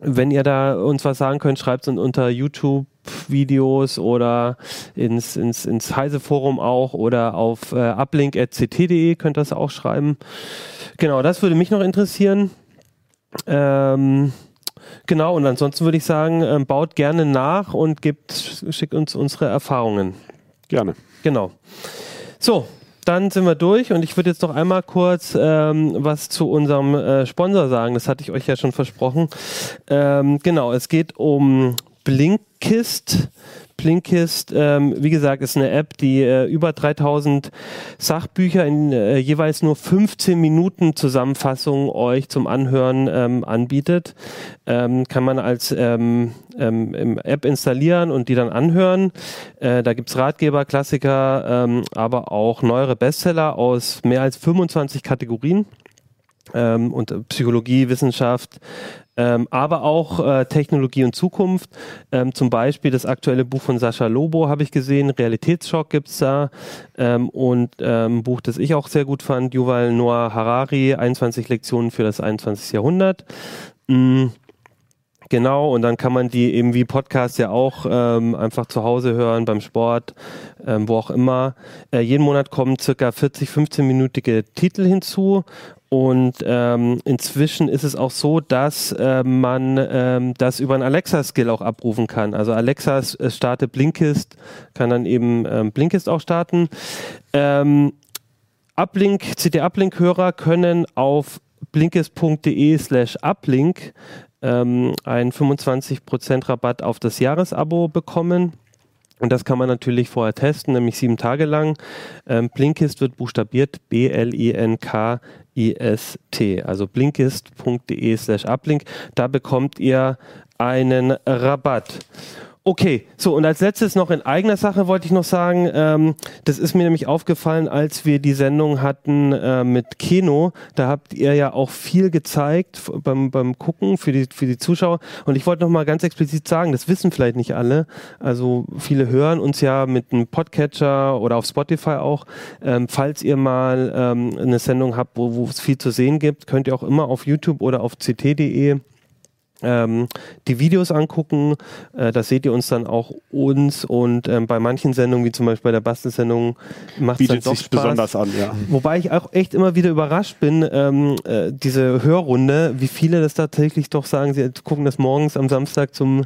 Speaker 2: Wenn ihr da uns was sagen könnt, schreibt es unter YouTube Videos oder ins, ins, ins Heise-Forum auch oder auf äh, uplink.ct.de könnt ihr das auch schreiben. Genau, das würde mich noch interessieren. Ähm, genau, und ansonsten würde ich sagen, ähm, baut gerne nach und gibt, schickt uns unsere Erfahrungen.
Speaker 4: Gerne.
Speaker 2: Genau. So, dann sind wir durch und ich würde jetzt noch einmal kurz ähm, was zu unserem äh, Sponsor sagen. Das hatte ich euch ja schon versprochen. Ähm, genau, es geht um Blinkist. Blinkist, ähm, wie gesagt, ist eine App, die äh, über 3000 Sachbücher in äh, jeweils nur 15 Minuten Zusammenfassung euch zum Anhören ähm, anbietet. Ähm, kann man als ähm, ähm, App installieren und die dann anhören. Äh, da gibt's Ratgeber, Klassiker, ähm, aber auch neuere Bestseller aus mehr als 25 Kategorien. Ähm, und Psychologie, Wissenschaft, ähm, aber auch äh, Technologie und Zukunft. Ähm, zum Beispiel das aktuelle Buch von Sascha Lobo habe ich gesehen, Realitätsschock gibt's da ähm, und ähm, ein Buch, das ich auch sehr gut fand, Yuval Noah Harari, 21 Lektionen für das 21. Jahrhundert. Mhm. Genau, und dann kann man die eben wie Podcast ja auch ähm, einfach zu Hause hören, beim Sport, ähm, wo auch immer. Äh, jeden Monat kommen circa 40, 15-minütige Titel hinzu und ähm, inzwischen ist es auch so, dass äh, man ähm, das über einen Alexa-Skill auch abrufen kann. Also Alexa äh, startet Blinkist, kann dann eben ähm, Blinkist auch starten. Ähm, Uplink, CT-Uplink-Hörer können auf blinkist.de slash uplink ähm, einen 25% Rabatt auf das Jahresabo bekommen. Und das kann man natürlich vorher testen, nämlich sieben Tage lang. Ähm, Blinkist wird buchstabiert B-L-I-N-K-I-S-T, also blinkist.de slash uplink. Da bekommt ihr einen Rabatt. Okay, so und als letztes noch in eigener Sache wollte ich noch sagen, ähm, das ist mir nämlich aufgefallen, als wir die Sendung hatten äh, mit Keno, da habt ihr ja auch viel gezeigt beim, beim Gucken für die, für die Zuschauer. Und ich wollte noch mal ganz explizit sagen, das wissen vielleicht nicht alle, also viele hören uns ja mit einem Podcatcher oder auf Spotify auch, ähm, falls ihr mal ähm, eine Sendung habt, wo, wo es viel zu sehen gibt, könnt ihr auch immer auf YouTube oder auf ct.de ähm, die Videos angucken. Äh, da seht ihr uns dann auch uns und ähm, bei manchen Sendungen, wie zum Beispiel bei der Bastelsendung, macht es dann doch
Speaker 4: sich
Speaker 2: Spaß.
Speaker 4: besonders an, ja.
Speaker 2: Wobei ich auch echt immer wieder überrascht bin, ähm, äh, diese Hörrunde, wie viele das tatsächlich doch sagen, sie gucken das morgens am Samstag zum,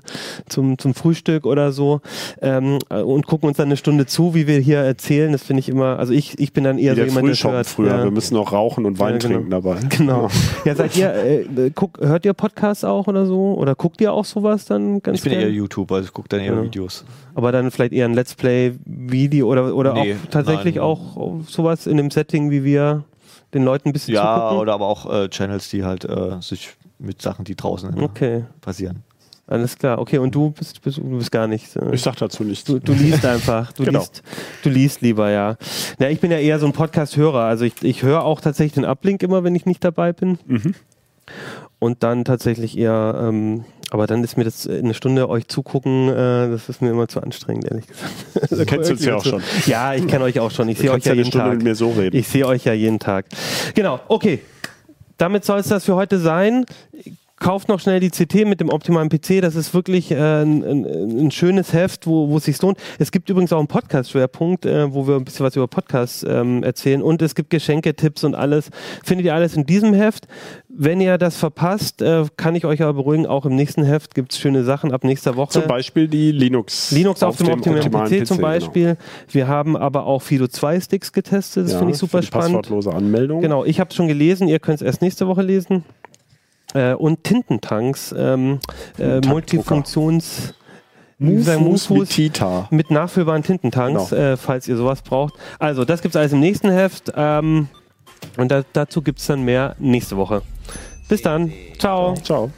Speaker 2: zum, zum Frühstück oder so ähm, äh, und gucken uns dann eine Stunde zu, wie wir hier erzählen. Das finde ich immer, also ich, ich bin dann eher
Speaker 4: Wie
Speaker 2: so jemand, der hört.
Speaker 4: früher.
Speaker 2: Ja.
Speaker 4: Wir müssen auch rauchen und Wein
Speaker 2: Ja, genau.
Speaker 4: trinken dabei.
Speaker 2: Genau. Ja, seid ihr, äh, guck, hört ihr Podcasts auch oder so? Oder guckt ihr auch sowas dann ganz
Speaker 5: Ich bin
Speaker 2: gern?
Speaker 5: eher YouTube, also ich gucke dann eher
Speaker 2: Ja.
Speaker 5: Videos.
Speaker 2: Aber dann vielleicht eher ein Let's Play-Video oder, oder
Speaker 5: Nee,
Speaker 2: auch tatsächlich
Speaker 5: nein.
Speaker 2: auch sowas in dem Setting, wie wir den Leuten ein bisschen
Speaker 5: Ja,
Speaker 2: zugucken?
Speaker 5: oder aber auch äh, Channels, die halt äh, sich mit Sachen, die draußen
Speaker 2: Okay,
Speaker 5: passieren.
Speaker 2: alles klar. Okay, und du bist, bist, du bist gar nicht. Äh,
Speaker 4: Ich sag dazu nichts.
Speaker 2: Du, du liest einfach. Du,
Speaker 4: Genau.
Speaker 2: liest, du liest lieber, ja. Ja, ich bin ja eher so ein Podcast-Hörer. Also ich, ich höre auch tatsächlich den Uplink immer, wenn ich nicht dabei bin.
Speaker 4: Mhm.
Speaker 2: Und dann tatsächlich eher, ähm, aber dann ist mir das äh, eine Stunde euch zugucken, äh, das ist mir immer zu anstrengend, ehrlich gesagt.
Speaker 4: Du kennst uns ja auch schon.
Speaker 2: Ja, ich kenne euch auch schon. Ich sehe euch ja jeden
Speaker 4: Stunde
Speaker 2: Tag.
Speaker 4: mit mir so reden.
Speaker 2: Ich sehe euch ja jeden Tag. Genau, okay. Damit soll es das für heute sein. Kauft noch schnell die CT mit dem optimalen PC. Das ist wirklich äh, ein, ein, ein schönes Heft, wo, wo es sich lohnt. Es gibt übrigens auch einen Podcast-Schwerpunkt, äh, wo wir ein bisschen was über Podcasts ähm, erzählen. Und es gibt Geschenketipps und alles. Findet ihr alles in diesem Heft. Wenn ihr das verpasst, äh, kann ich euch aber beruhigen, auch im nächsten Heft gibt es schöne Sachen ab nächster Woche.
Speaker 4: Zum Beispiel die Linux.
Speaker 2: Linux auf, dem optimalen PC, zum
Speaker 4: genau.
Speaker 2: Beispiel. Wir haben aber auch Fido 2 Sticks getestet. Das
Speaker 4: Ja,
Speaker 2: finde ich super
Speaker 4: für die
Speaker 2: spannend.
Speaker 4: Passwortlose Anmeldung.
Speaker 2: Genau, ich habe es schon gelesen, ihr könnt es erst nächste Woche lesen. Äh, und Tintentanks, ähm, äh. Multifunktions... Mufus
Speaker 4: mit Tita.
Speaker 2: mit nachfüllbaren Tintentanks,
Speaker 4: Genau.
Speaker 2: äh, falls ihr sowas braucht. Also, das gibt es alles im nächsten Heft. Ähm, und da, dazu gibt es dann mehr nächste Woche. Bis dann. Ciao.
Speaker 4: Ciao.